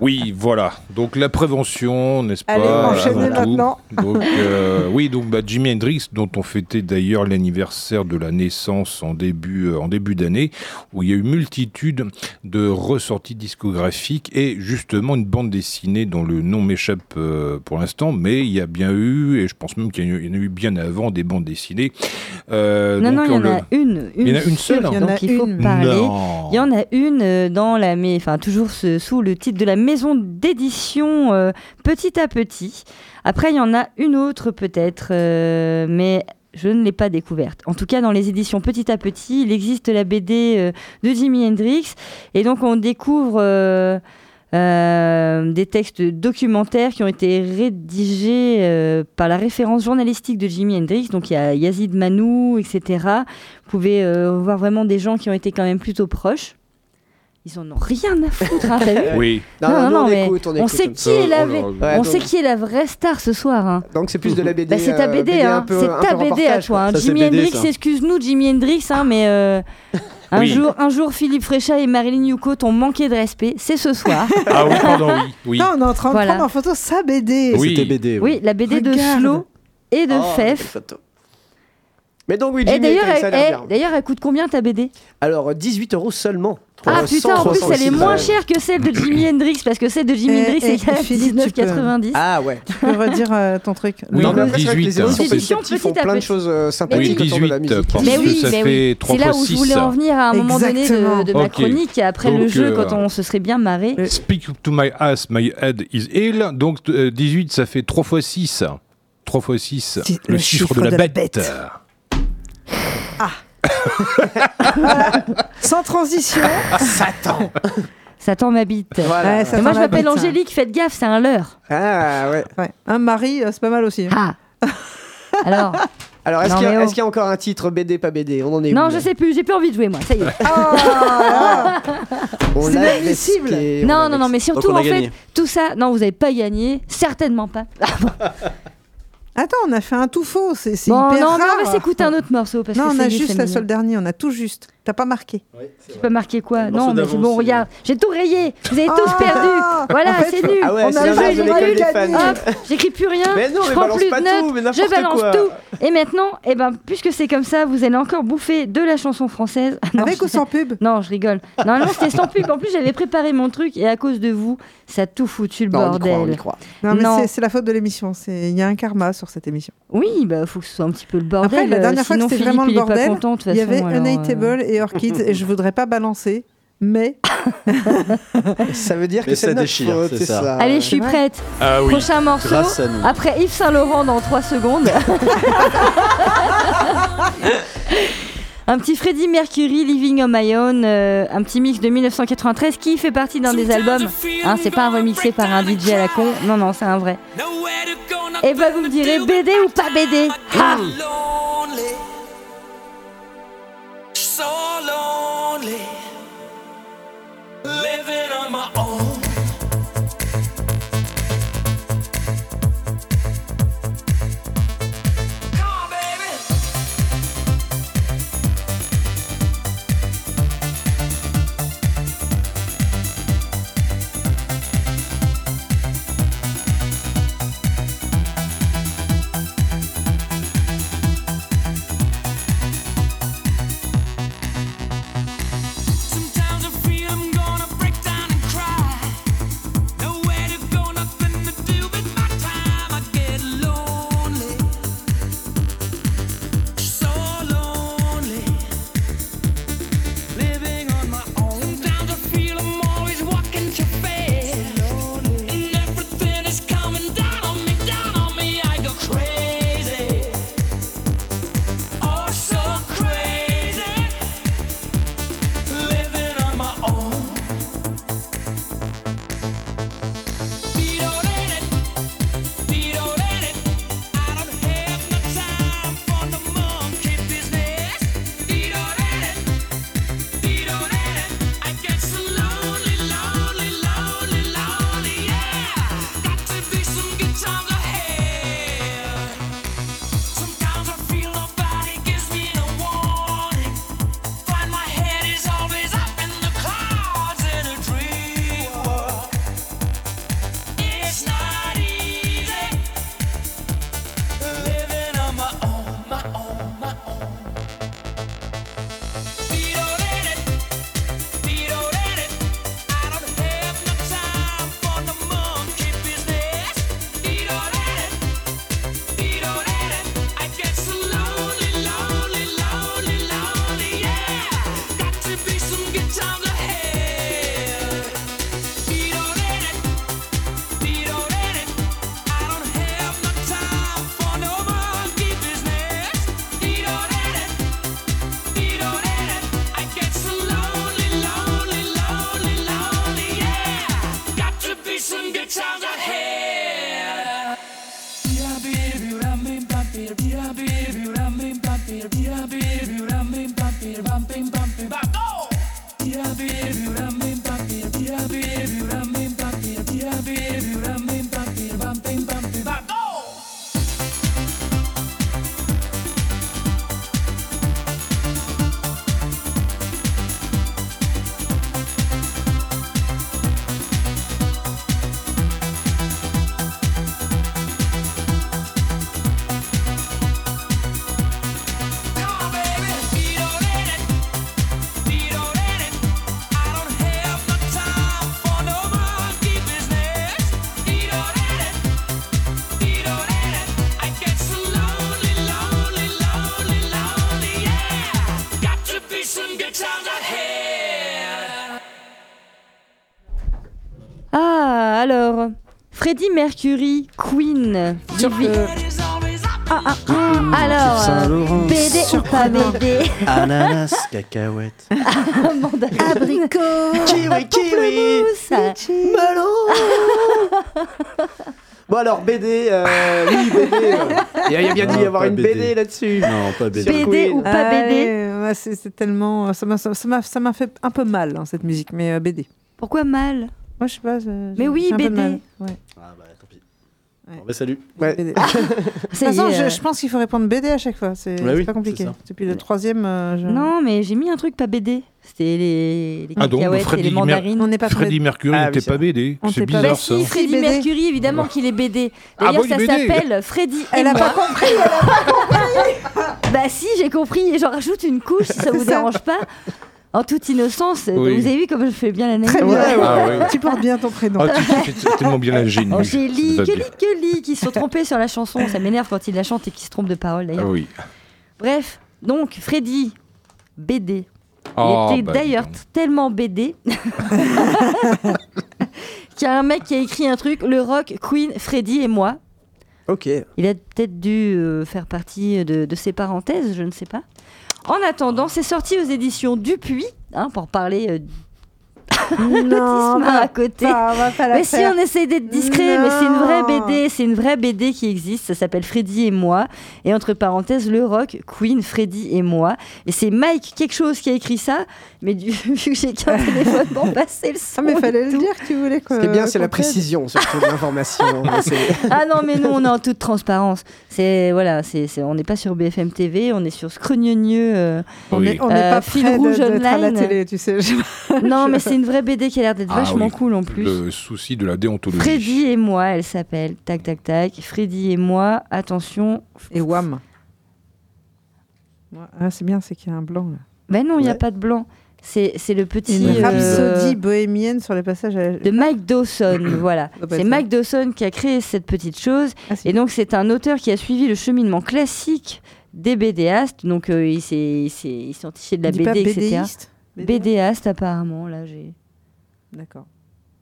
Oui, voilà. Donc la prévention, n'est-ce pas Allez, enchaînez maintenant. Donc euh, oui, donc bah, Jimi Hendrix, dont on fêtait d'ailleurs l'anniversaire de la naissance en début euh, en début d'année, où il y a eu multitude de ressorties discographiques et justement une bande dessinée dont le nom m'échappe euh, pour l'instant, mais il y a bien eu et je pense même qu'il y en a eu- il y en a eu bien avant des bandes dessinées. Euh, non, donc non, il y en le- a une. Il y en a une seule y en a Donc il faut parler. Non. Il y en a une dans la, mais enfin toujours ce- sous le titre de la maison d'édition euh, Petit à Petit. Après, il y en a une autre peut-être, euh, mais je ne l'ai pas découverte. En tout cas, dans les éditions Petit à Petit, il existe la BD euh, de Jimi Hendrix. Et donc, on découvre des textes documentaires qui ont été rédigés par la référence journalistique de Jimi Hendrix. Donc, il y a Yazid Manou, etc. Vous pouvez voir vraiment des gens qui ont été quand même plutôt proches. Ils en ont rien à foutre, hein, t'as vu Oui. Non, non, nous, on mais écoute, on sait qui est la, oh. Ouais, on donc- sait qui est la vraie star ce soir. hein. Donc c'est plus de la BD. Bah, c'est ta euh, BD, hein. c'est ta BD à toi. hein. Ça, Jimi BD, Hendrix, excuse-nous, Jimi Hendrix, hein, mais euh, un, Oui. jour, un jour, Philippe Fréchat et Marilyn Yuko t'ont manqué de respect. C'est ce soir. Ah oui, pardon, oui. oui. Non, on est en train de prendre en photo sa BD. Oui. C'était BD. oui, la BD de. Slow et de Oh, Fef. Mais donc oui, Et elle, l'air eh, bien. d'ailleurs, elle coûte combien ta BD Alors 18 euros seulement. Ah putain, en plus, elle est 166 moins chère que celle de Jimi Hendrix parce que celle de Jimi Hendrix c'est quand même Philippe, tu peux- 19,90. Ah ouais. Tu peux redire euh, ton truc. Oui, non, mais oui, après, c'est vrai que 18, les éditions hein. petit à petit font plein de choses euh, Oui, sympathiques autour de la 18, musique. parce Mais oui, ça mais fait oui. 3 c'est là où je 6. voulais en venir à un moment donné Exactement. de, de ma Ok. chronique après le Donc, jeu euh, quand on se serait bien marré. Speak to my ass, my head is ill. Donc euh, 18, ça fait 3 fois 6. 3 fois 6, Si- le, chiffre, de la, bête. Sans transition. Satan. Satan m'habite. Voilà. Ouais, moi t'en je m'appelle. Angélique, faites gaffe, c'est un leurre. Ah ouais. Ouais. Un mari, euh, c'est pas mal aussi. hein. Ah Alors, Alors est-ce Non, qu'il y, a- mais oh. est-ce qu'il y a encore un titre BD pas BD On en est où non, je sais plus, j'ai plus envie de jouer moi, ça y est. On C'est inadmissible. non, non, non, mais surtout en fait, tout ça, non, vous n'avez pas gagné, certainement pas. Attends, on a fait un tout faux. C'est Bon, hyper non, mais on va s'écouter un autre morceau parce Non, que on a juste la mignon. seule dernière. On a tout juste. T'as pas marqué. J'ai pas marqué quoi Non, mais bon, c'est- regarde, j'ai tout rayé. Vous avez tous Ah, perdu. Voilà, en fait, c'est nul. Ah ouais, On a joué de une l'école des règle. fans. Hop, j'écris plus rien. Mais non, je mais prends plus tout, mais je balance quoi. tout. Et maintenant, eh ben, puisque c'est comme ça, vous allez encore bouffer de la chanson française. Non, Avec je- ou sans pub Non, je rigole. Normalement, c'était sans pub. En plus, j'avais préparé mon truc et à cause de vous, ça a tout foutu le Non, on y bordel. croit, on y croit. Non, mais Non. c'est- c'est la faute de l'émission. C'est- Il y a un karma sur cette émission. Oui, bah faut que ce soit un petit peu le bordel. Après, la euh, dernière fois que c'était vraiment le bordel, content, de toute il y avait façon, alors, Unhateable et je voudrais pas balancer, mais Ça veut dire Mais que c'est ça notre déchire, faute, c'est c'est ça. ça. Allez, je suis prête. Ah oui. Prochain morceau. Après Yves Saint Laurent dans 3 secondes. un petit Freddie Mercury, Living on My Own, euh, un petit mix de 1993 qui fait partie d'un des albums. Hein, c'est pas un remixé par un DJ à la con. Non, non, c'est un vrai. Et bah vous me direz BD ou pas BD Ah Freddie Mercury, Queen. Ah, ah, ah. Alors. BD ou pas BD Ananas, cacahuète. Abricot. Kiwi, kiwi. Melon Bon alors BD, euh, oui BD. euh, Il y a il y a bien dû y avoir pas une BD. BD là-dessus. Non, pas BD. BD Queen. ou pas BD c'est tellement. Ça m'a ça m'a- ça m'a fait un peu mal, hein, cette musique, mais euh, BD. Pourquoi mal? Moi, je sais pas. Mais oui, BD. Ouais. Ah bah tant pis. Ouais. Bon, bah, salut. Ouais. BD. De toute façon, je, euh, je pense qu'il faut répondre BD à chaque fois. C'est oui, pas compliqué. Depuis le troisième. euh, je- Non, mais j'ai mis un truc pas BD. C'était les, les Ah, donc, et Freddie les Mer- mandarines. On n'est pas. Freddie Mercury Ah, oui, n'était c'est pas. BD. On C'est pas- Bah bizarre si, BD. Mercury, évidemment qu'il est BD. Ah D'ailleurs, est ça s'appelle Freddie Elle et a moi. pas compris. Bah si, j'ai compris. Et j'en rajoute une couche si ça vous dérange pas. En toute innocence, Oui. vous avez vu comme je fais bien l'analyse Très bien. Ouais, ouais. Ah ouais. Tu portes bien ton prénom. Ah, tu tu fais tellement bien la génie. Angélique, Ça va bien. Angélique, qui se sont trompés sur la chanson. Ça m'énerve quand ils la chantent et qu'ils se trompent de parole Ah d'ailleurs. oui. Bref, donc Freddy, BD. Il Ah, était bah, d'ailleurs tellement BD qu'il y a un mec qui a écrit un truc, le rock, Queen, Freddy et moi. Ok. Il a peut-être dû euh, faire partie de, de ces parenthèses, je ne sais pas. En attendant, c'est sorti aux éditions Dupuis, hein, pour parler euh, Non, à côté. va- on va pas la Mais si on essaye d'être discret, mais c'est une vraie. BD, c'est une vraie BD qui existe, ça s'appelle Freddy et moi, et entre parenthèses le rock, Queen, Freddy et moi, et c'est Mike quelque chose qui a écrit ça, mais du, vu que j'ai qu'un téléphone pour passer le son. Ah, mais fallait le dire tu voulais que. Ce qui est bien, c'est la précision surtout de l'information. Ah non, mais nous, on est en toute transparence. C'est voilà, c'est c'est- on n'est pas sur BFM TV, on est sur Scrognonieux. euh. On Oui. est- on n'est Euh, pas fil de- rouge d'être à la online. télé, tu sais. Non, mais c'est une vraie BD qui a l'air d'être Ah vachement oui. cool en plus. Le souci de la déontologie. Freddy et moi, elle s'appelle. Tac, tac, tac. Freddy et moi, attention. Et Wham. Ouais, ah, c'est bien, c'est qu'il y a un blanc. Là. Ben non, il n'y a Ouais. pas de blanc. C'est c'est le petit. Une euh, rhapsodie bohémienne sur les passages à la... de Mike Dawson, voilà. C'est Mike Dawson qui a créé cette petite chose. Ah. Et donc, c'est un auteur qui a suivi le cheminement classique des BDastes. Donc, euh, il s'est entiché de la BD, etc. BDaste, apparemment. Là, j'ai. D'accord.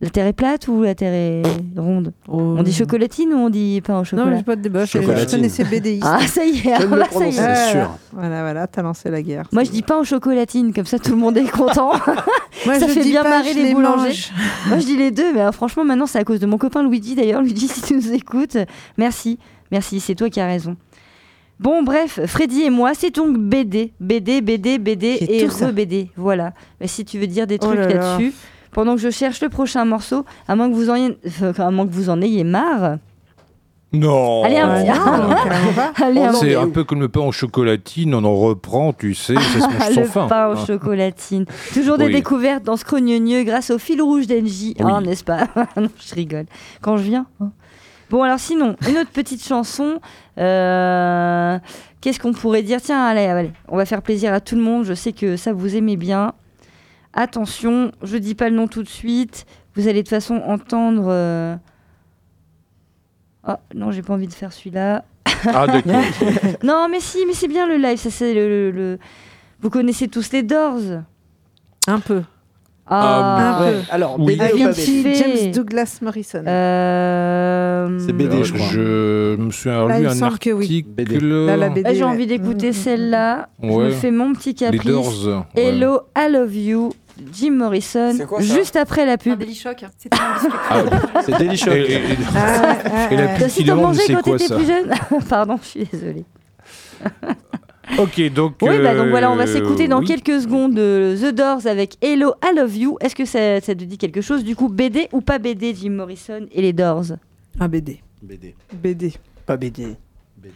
La terre est plate ou la terre est ronde? Oh. On dit chocolatine ou on dit pain au Non, chocolat? Mais j'ai pas de débat. Je je Chocolatine. connaissais BDiste. Ah, ça y est, Je alors là, ça y est. sûr. Voilà, voilà, t'as lancé la guerre. Moi, je dis pain au chocolatine, comme ça tout le monde est content. Moi, ça je fait dis bien pas, marrer je les les boulangers. Moi, je dis les deux, mais franchement, maintenant, c'est à cause de mon copain Luigi. D'ailleurs, Luigi, si tu nous écoutes, merci. Merci, c'est toi qui as raison. Bon, bref, Freddy et moi, c'est donc BD. BD, BD, BD et re-BD. Voilà. Mais si tu veux dire des Oh trucs là là. là-dessus, pendant que je cherche le prochain morceau, à moins que vous en ayez, enfin, à moins que vous en ayez marre. Non. Allez, un Ah, petit. Oh non, C'est un peu comme le pain en chocolatine, on en reprend, tu sais, ça se mange sans le fin. pain au hein. chocolatine. Toujours des Oui. découvertes dans ce crognonieux grâce au fil rouge d'Engie, Oui. hein, n'est-ce pas? Non, je rigole. Quand je viens. hein. Bon, alors sinon, une autre petite chanson. euh, Qu'est-ce qu'on pourrait dire? Tiens, allez, allez, on va faire plaisir à tout le monde. Je sais que ça vous aimez bien. Attention, je dis pas le nom tout de suite. Vous allez de toute façon entendre. euh, Oh, non, j'ai pas envie de faire celui-là. Ah, d'accord. Non, mais si, mais c'est bien le live. Ça, c'est le, le- le- Vous connaissez tous les Doors? Un peu. Ah, Un Ouais. peu. Alors, Oui. BD ou pas. James Douglas Morrison. Euh, C'est BD, je crois. Je me suis lu me un oui. article. BD. Là, la BD, Ah, J'ai ouais. envie d'écouter Mm, mm, celle-là. Je me Ouais. fais mon petit Les caprice. Doors. ouais. Hello, I love you, Jim Morrison. C'est quoi, juste après la pub. biscuit. Ah, et, et- et- Ah, ouais, ouais, et la pub qui t'en demande, mangeais c'est quand quoi t'étais ça plus jeune Pardon, je suis désolée. Ok, donc. Oui, bah donc euh, voilà, on va s'écouter dans oui. quelques secondes euh, The Doors avec Hello, I love you. Est-ce que ça, ça te dit quelque chose Du coup, BD ou pas BD, Jim Morrison et les Doors? Un BD. BD. BD. Pas BD. BD.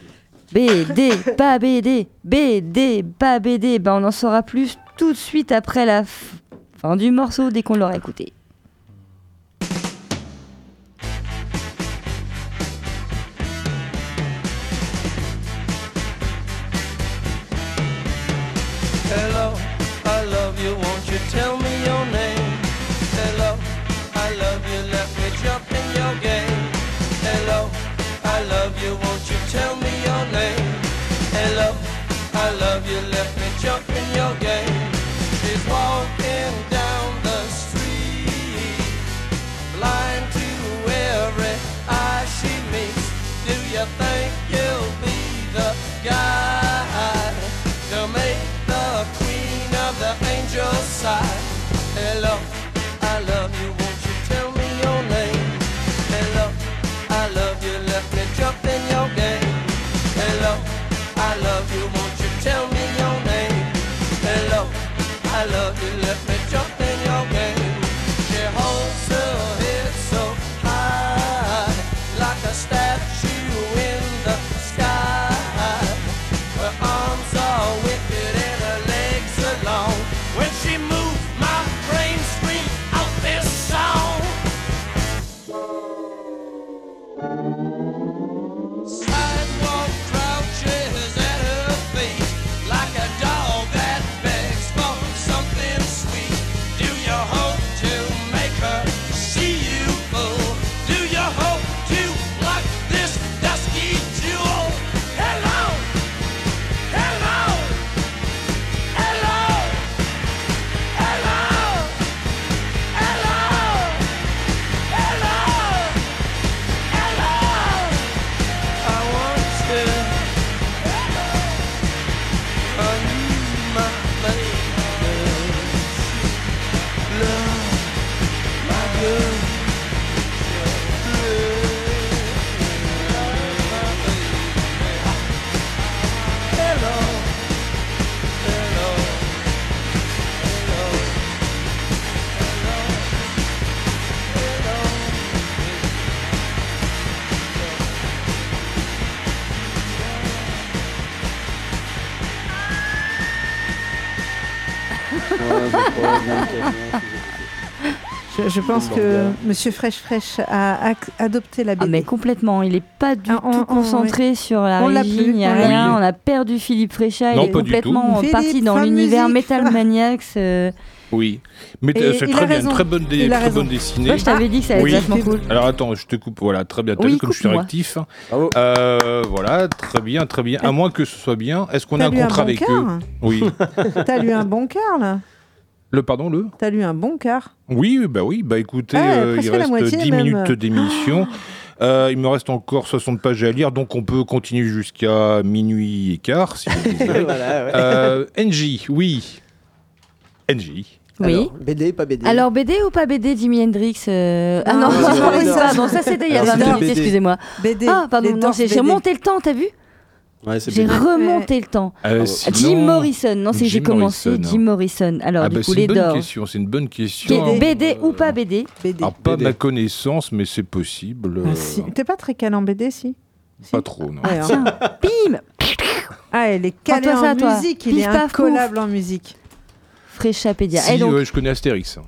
BD, pas BD, BD, pas BD. Ben, on en saura plus tout de suite après la fin du morceau dès qu'on l'aura écouté. Je, je pense que. Monsieur Fresh Fresh a adopté la BD. Ah mais complètement, il est pas du Ah, on- tout on- concentré oui. sur la On régie, il n'y a on l'a rien, on a perdu Philippe Fréchat, Non, il est complètement parti dans l'univers. Metal Maniacs. euh. Oui. Mais euh, c'est très bien, très bonne, dé- Il a très bonne dessinée. Moi je t'avais dit que ça allait Oui. être vachement cool. Alors attends, je te coupe. Voilà, très bien. T'as Oui, vu comme je suis réactif. Bravo. Euh, voilà, très bien, très bien. À moins que ce soit bien. Est-ce qu'on a un contrat avec eux? Oui. T'as lu un bon quart là Le pardon, le T'as lu un bon quart Oui, bah oui. Bah écoutez, Ah, euh, il reste moitié, 10 même. minutes d'émission. Euh, il me reste encore 60 pages à lire, donc on peut continuer jusqu'à minuit et quart, si vous désirez. Voilà, ouais. Euh, NJ, oui. NJ. Oui. Alors, BD, pas BD. Alors BD ou pas BD Jimi Hendrix euh, Ah Non, non, Jimi Hendrix. pardon, ça c'était il y a Alors, 20 c'était minutes, excusez-moi. BD. Ah pardon, non, j'ai remonté le temps, t'as vu? Ouais, J'ai remonté le temps. Euh, Jim sinon- Morrison, non, c'est que j'ai Jim commencé Morrison. Jim Morrison. Alors Ah du bah, coup c'est les une bonne Doors. question, c'est une bonne question. Qui est BD ou pas BD BD. Alors, pas BD. ma connaissance, mais c'est possible. Ah, euh, si. T'es pas très calé en BD, si Pas trop, non. Ouais, hein. Tiens, bim Ah, il est calé Prends-toi en musique, il Pif, est incollable en musique. Fréchapédia. Si, Et donc, je connais Astérix.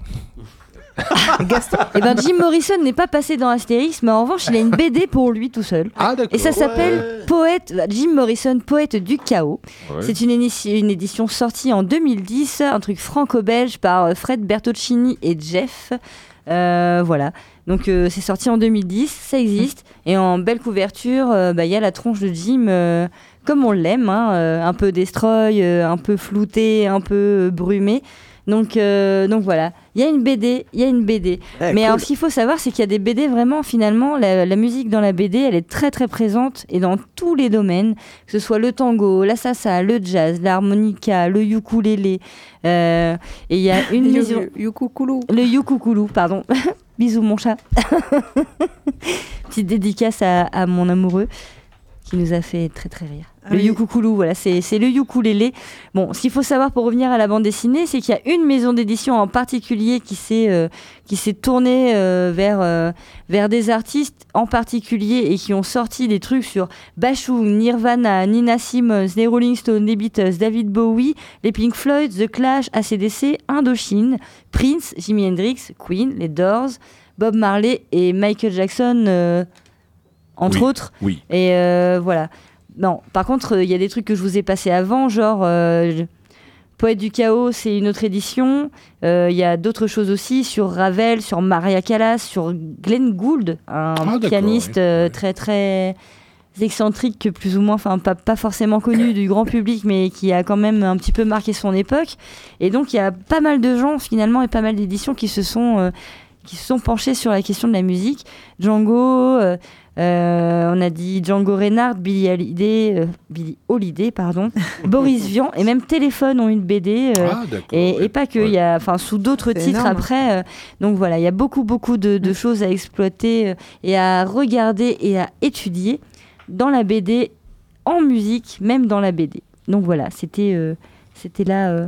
Gaston eh ben, Jim Morrison n'est pas passé dans Astérix, mais en revanche, il a une BD pour lui tout seul. Ah, d'accord. Et ça s'appelle Poète, Jim Morrison, Poète du chaos. Ouais. C'est une, éni- une édition sortie en 2010, un truc franco-belge par euh, Fred Bertocchini et Jeff. Euh, voilà. Donc euh, c'est sorti en 2010, ça existe. Et en belle couverture, euh, bah, il y a la tronche de Jim euh, comme on l'aime, hein, un peu destroy, un peu flouté, un peu brumé. Donc, donc voilà, il y a une BD, il y a une BD. Eh, Mais cool. alors, ce qu'il faut savoir, c'est qu'il y a des BD vraiment, finalement, la, la musique dans la BD, elle est très très présente et dans tous les domaines, que ce soit le tango, la salsa, le jazz, l'harmonica, le ukulélé. euh, et il y a une. Yukukulu. Le ukululu, pardon. Bisous, mon chat. Petite dédicace à, à mon amoureux qui nous a fait très très rire. Ah le oui. voilà, c'est le ukulélé. Bon, ce qu'il faut savoir pour revenir à la bande dessinée, c'est qu'il y a une maison d'édition en particulier qui s'est euh, qui s'est tournée euh, vers euh, vers des artistes en particulier et qui ont sorti des trucs sur Bashung, Nirvana, Nina Simmons, les Rolling Stones, les Beatles, David Bowie, les Pink Floyd, The Clash, ACDC, Indochine, Prince, Jimi Hendrix, Queen, les Doors, Bob Marley et Michael Jackson, euh, entre Oui. autres. Oui. Et euh, voilà. Non, par contre, euh, il y a des trucs que je vous ai passés avant, genre euh, Poète du chaos, c'est une autre édition. Euh, Il y a d'autres choses aussi sur Ravel, sur Maria Callas, sur Glenn Gould, un d'accord, pianiste oui. très très excentrique, que plus ou moins, enfin pas, pas forcément connu du grand public, mais qui a quand même un petit peu marqué son époque. Et donc il y a pas mal de gens finalement et pas mal d'éditions qui se sont qui se sont penchés sur la question de la musique. Django, on a dit Django Reinhardt, Billy Holiday, euh, Billy Holiday pardon, Boris Vian et même Téléphone ont une BD. euh, Ah, et, ouais. et pas que, il Ouais. y a, enfin, sous d'autres titres énorme. après. euh, donc voilà, il y a beaucoup, beaucoup de, de choses à exploiter euh, et à regarder et à étudier dans la BD, en musique, même dans la BD. Donc voilà, c'était, euh, c'était là euh,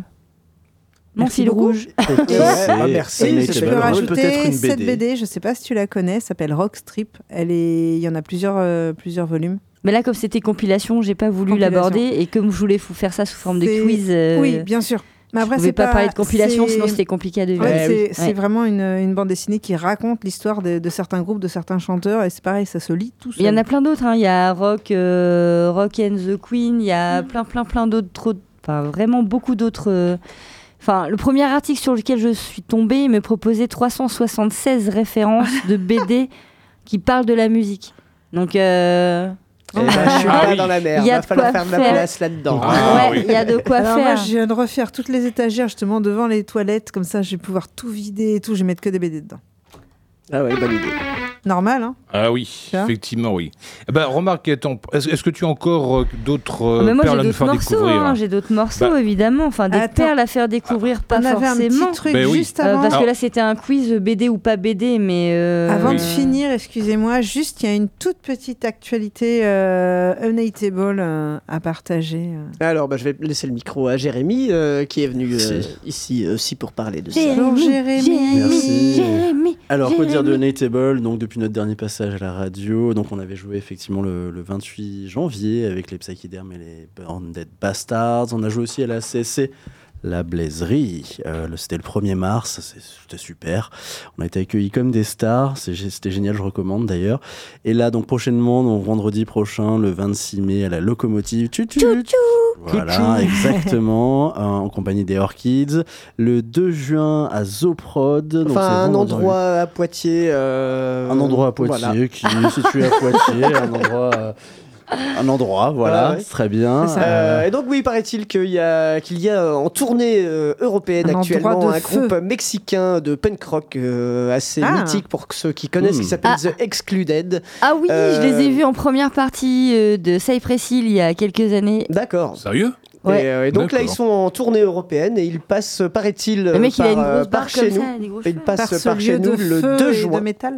mon Merci fil rouge. Bah, merci. Je peux rajouter cette BD. Je sais pas si tu la connais, s'appelle Rock Strip. Elle est, il y en a plusieurs, euh, plusieurs volumes. Mais là, comme c'était compilation, j'ai pas voulu l'aborder et comme je voulais vous faire ça sous forme de quiz. euh, Oui, bien sûr. Mais après, c'est pas, parler de compilation, sinon c'était compliqué à deviner. Ouais, c'est oui. c'est Ouais. vraiment une, une bande dessinée qui raconte l'histoire de, de certains groupes, de certains chanteurs, et c'est pareil, ça se lit tout seul. Il y en a plein d'autres. hein. Il y a Rock, euh, Rock and the Queen. Il y a plein, plein, plein d'autres. trop- Enfin, vraiment beaucoup d'autres. euh, Enfin, le premier article sur lequel je suis tombée, il me proposait 376 références de BD qui parlent de la musique. Donc, euh, Eh ben, je suis Ah pas dans la mer. Il y a Va de falloir quoi faire de la place là-dedans. Ah, ouais, oui. il y a de quoi Alors faire. moi, je viens de refaire toutes les étagères justement devant les toilettes, comme ça, je vais pouvoir tout vider et tout. Je vais mettre que des BD dedans. Ah ouais, bonne idée. Normal, hein Ah oui, effectivement, oui. Eh ben, remarque, est-ce est-ce que tu as encore euh, d'autres euh, Ah, mais moi, perles j'ai à nous d'autres faire morceaux. découvrir hein, j'ai d'autres morceaux, Bah. évidemment. Enfin, des Attends. perles à faire découvrir, pas On avait un forcément. petit truc oui. juste Euh, avant. parce que Alors- là, c'était un quiz BD ou pas BD, mais. euh, Avant Oui. de finir, excusez-moi, juste il y a une toute petite actualité euh, unhateable euh, à partager. Alors, bah, je vais laisser le micro à Jérémy, euh, qui est venu euh, ici aussi pour parler de ça. Bonjour, Jérémy. Merci. Jérémy, Alors, quoi dire de Jérémy. Nateable Donc, depuis notre dernier passage à la radio, donc on avait joué effectivement le, le 28 janvier avec les Psychidermes et les Born Dead Bastards. On a joué aussi à la CSC la Blaiserie. Euh, C'était le 1er mars, c'était super. On a été accueillis comme des stars, c'était génial, je recommande d'ailleurs. Et là, donc prochainement, donc vendredi prochain, le 26 mai, à la locomotive. Tchou tchou Voilà, exactement, euh, en compagnie des Orchids. Le 2 juin à Zoprod. donc Enfin, un vendredi. endroit à Poitiers. euh, Un endroit à Poitiers qui est situé à Poitiers, un endroit, euh, un endroit, voilà, Ouais, ouais. très bien. Euh, et donc oui, paraît-il qu'il y a qu'il y a euh, en tournée euh, européenne Un actuellement un feu. groupe mexicain de punk rock euh, assez Ah. mythique pour ceux qui connaissent, Hmm. qui s'appelle Ah. The Excluded. Ah oui, je les ai vus en première partie euh, de Cypress Hill il y a quelques années. D'accord. Sérieux? Ouais. Et, euh, et donc là, ils sont en tournée européenne et ils passent, paraît-il, Le mec, il par, a une par chez nous. ça, gros Ils passent Par par chez nous le feu 2 et juin. de métal.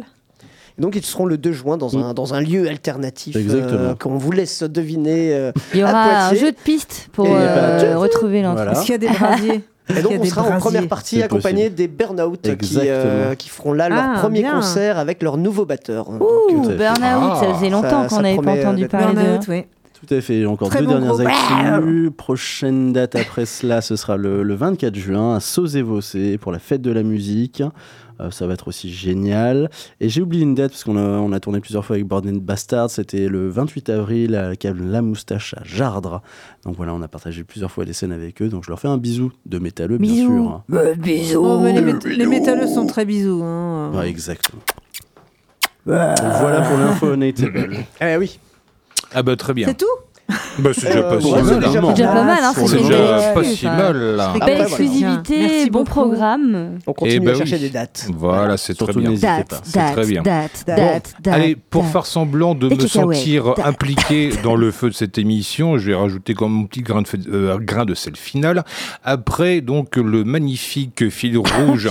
Donc ils seront le 2 juin dans un, dans un lieu alternatif Exactement. euh, qu'on vous laisse deviner. euh, Il y aura un jeu de piste pour euh, retrouver l'entrée. Voilà. Est-ce qu'il y a des brasiers Et donc on sera en première partie accompagné des Burnout qui, euh, qui feront là leur Ah, premier bien. concert avec leur nouveau batteur. Ouh. Burnout, ça Ah. faisait longtemps Ça- qu'on n'avait pas entendu parler de. Burnout, oui. Tout à fait. Encore Très deux bon dernières actus. Prochaine date après cela, ce sera le, le 24 juin à Sauzé-Vossé pour la fête de la musique. Euh, ça va être aussi génial. Et j'ai oublié une date parce qu'on a, on a tourné plusieurs fois avec Borden Bastard. C'était le 28 avril à la cave La Moustache à Jardres. Donc voilà, on a partagé plusieurs fois des scènes avec eux. Donc je leur fais un bisou de métalleux, bien Bisous. sûr. hein. Bah, bisous. Oh, mais les, mét- les métalleux sont très bisous. hein. Ouais, exactement. Voilà pour l'info Notable. Eh oui. Ah bah très bien. C'est tout? Bah, c'est déjà Euh, pas si ouais, c'est mal. déjà hein. pas C'est déjà pas mal, hein, C'est déjà pas si mal là. Belle voilà. exclusivité, Merci bon programme. On continue Eh ben à chercher oui. des dates. Voilà, c'est très bien. n'hésitez Date, pas. C'est date, très bien. date, Bon, date, date, Allez, pour faire semblant de me sentir impliqué dans le feu de cette émission, je vais rajouter comme mon petit grain de, euh, grain de sel final. Après, donc, le magnifique fil rouge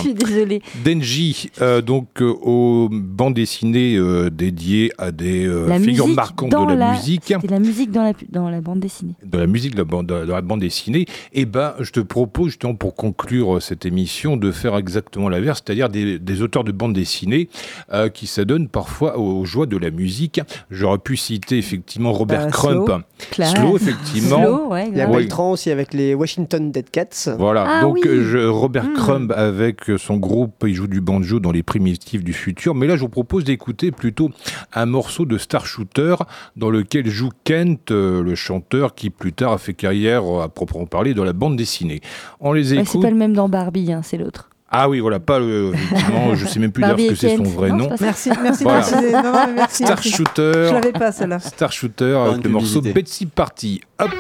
d'Engie, euh, donc, aux bandes dessinées dédiées à des figures marquantes de la, musique. C'était la musique dans la, dans la bande dessinée. de la musique de la bande, de la bande dessinée, et ben, je te propose justement pour conclure euh, cette émission de faire exactement l'inverse, c'est-à-dire des, des auteurs de bande dessinée euh, qui s'adonnent parfois aux joies de la musique. J'aurais pu citer effectivement Robert Bah, Crump, Slow. Classe. Slow, effectivement. Slow, ouais, Il y a. Beltran aussi avec les Washington Dead Cats. Voilà, Ah donc oui. euh, je- Robert Hmm. Crumb avec son groupe, il joue du banjo dans les primitifs du futur. Mais là, je vous propose d'écouter plutôt un morceau de Star Shooter dans lequel joue Kent, euh, le chanteur qui plus tard a fait carrière euh, à proprement parler dans la bande dessinée. On les Ouais, écoute. c'est pas le même dans Barbie, hein, c'est l'autre. Ah oui, voilà, pas le. effectivement, je sais même plus dire Barbie ce que c'est son vrai Non, nom. Merci, merci Voilà. Non, merci, Star. Shooter. Je l'avais pas celle-là. Star Shooter avec le morceau. Betsy Party. Hop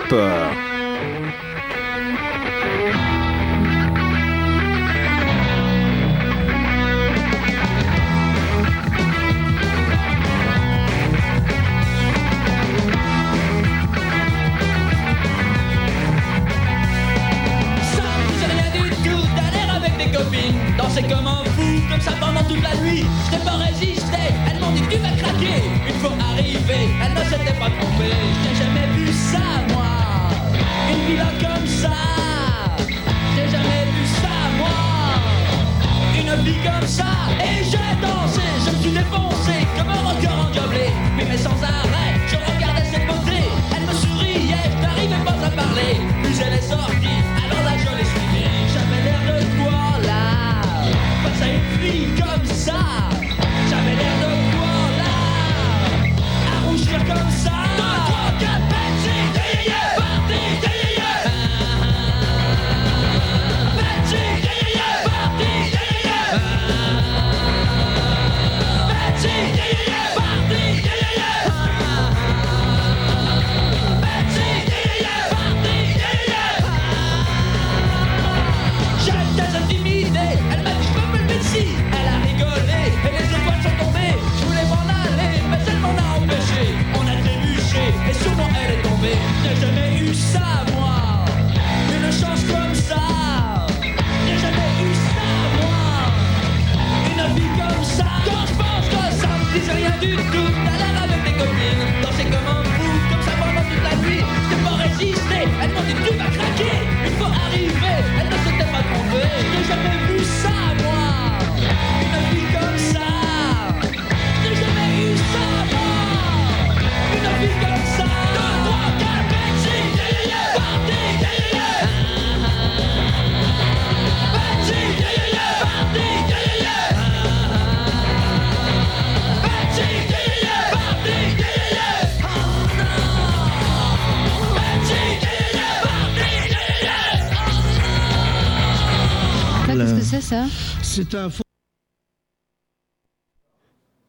C'est un faux.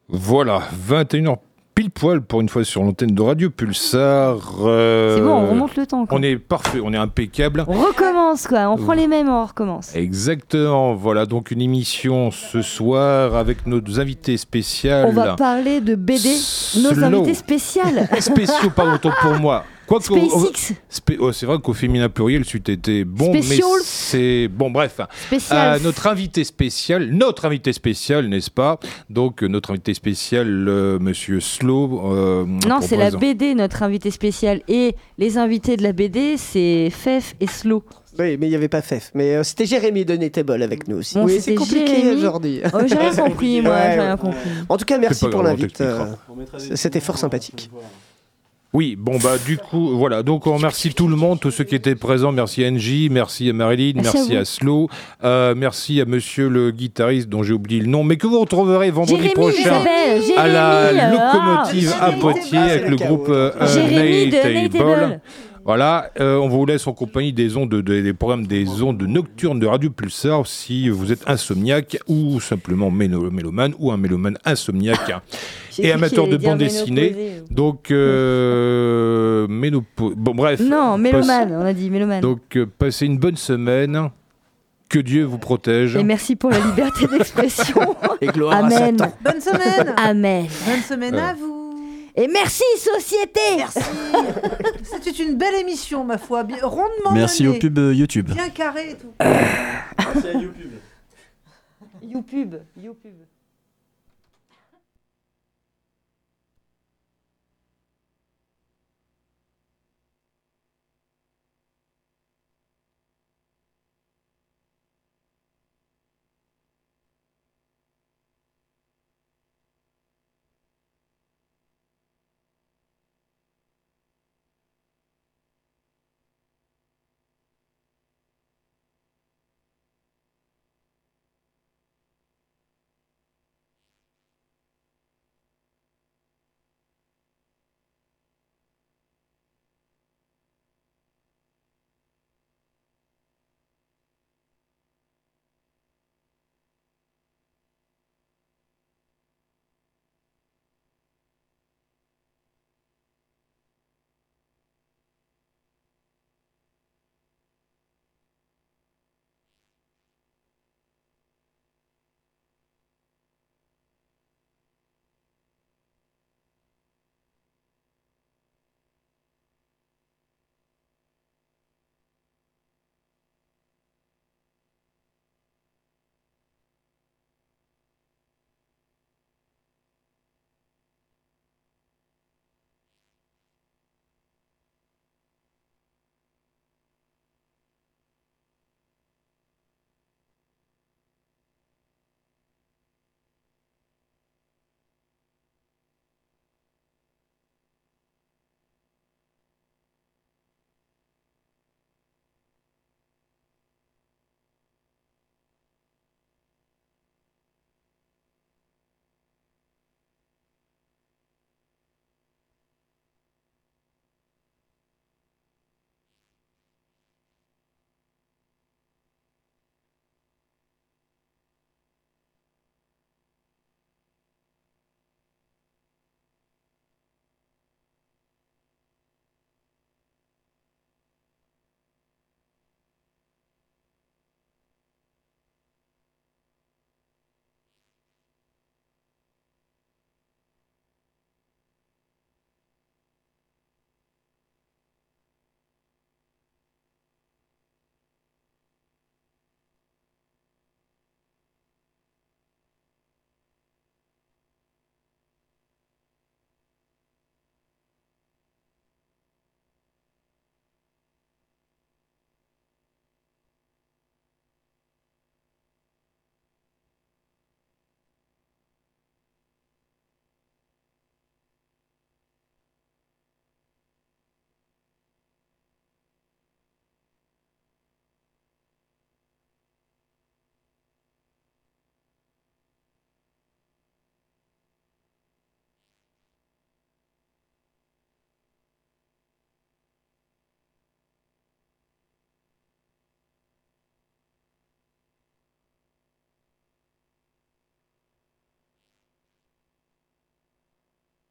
Voilà, 21h pile poil pour une fois sur l'antenne de Radio Pulsar. euh, C'est bon, on remonte le temps, quoi. On est parfait, on est impeccable. On recommence quoi, on prend les mêmes, on recommence. Exactement, voilà donc une émission ce soir avec nos invités spéciales. On va parler de BD, nos invités spéciales. Spéciaux, pardon, autant pour moi. Quoi SpaceX. Oh, c'est vrai qu'au féminin pluriel, c'eût été bon, Spécial. mais c'est bon. Bref. Euh, notre invité spécial, notre invité spécial, n'est-ce pas? Donc euh, notre invité spécial, euh, Monsieur Slow. euh, Non, c'est la BD, notre invité spécial. Et les invités de la BD, c'est Fef et Slow. Oui, mais il n'y avait pas Fef. Mais euh, c'était Jérémy de Netable avec nous aussi. Bon, oui, c'est compliqué aujourd'hui. Oh, j'ai rien compris, moi, Ouais, j'ai rien ouais. compris. En tout cas, merci pour l'invite. C'était fort sympathique. Oui, bon bah du coup voilà, donc on remercie tout le monde, tous ceux qui étaient présents, merci à NJ, merci à Marilyn, Merci merci, à Slow, euh, merci à monsieur le guitariste dont j'ai oublié le nom, mais que vous retrouverez vendredi Jérémy, prochain à la Jérémy, locomotive à Poitiers avec le groupe euh. Voilà, euh, on vous laisse en compagnie des ondes, de- des programmes des ondes nocturnes de Radio Pulsar si vous êtes insomniaque ou simplement mélomane ou un mélomane insomniaque et amateur de bande dessinée. Donc, euh, ménopo- Bon, bref. Non, Passe- mélomane, on a dit mélomane. Donc, euh, passez une bonne semaine. Que Dieu vous protège. Et merci pour la liberté d'expression. Et gloire à Amen. Satan. Bonne semaine. Amen. Bonne semaine à Euh. vous. Et merci société. Merci. C'était une belle émission, ma foi, bien, rondement Merci menée, au pub euh, YouTube. bien carré et tout. Youpub. Youpub.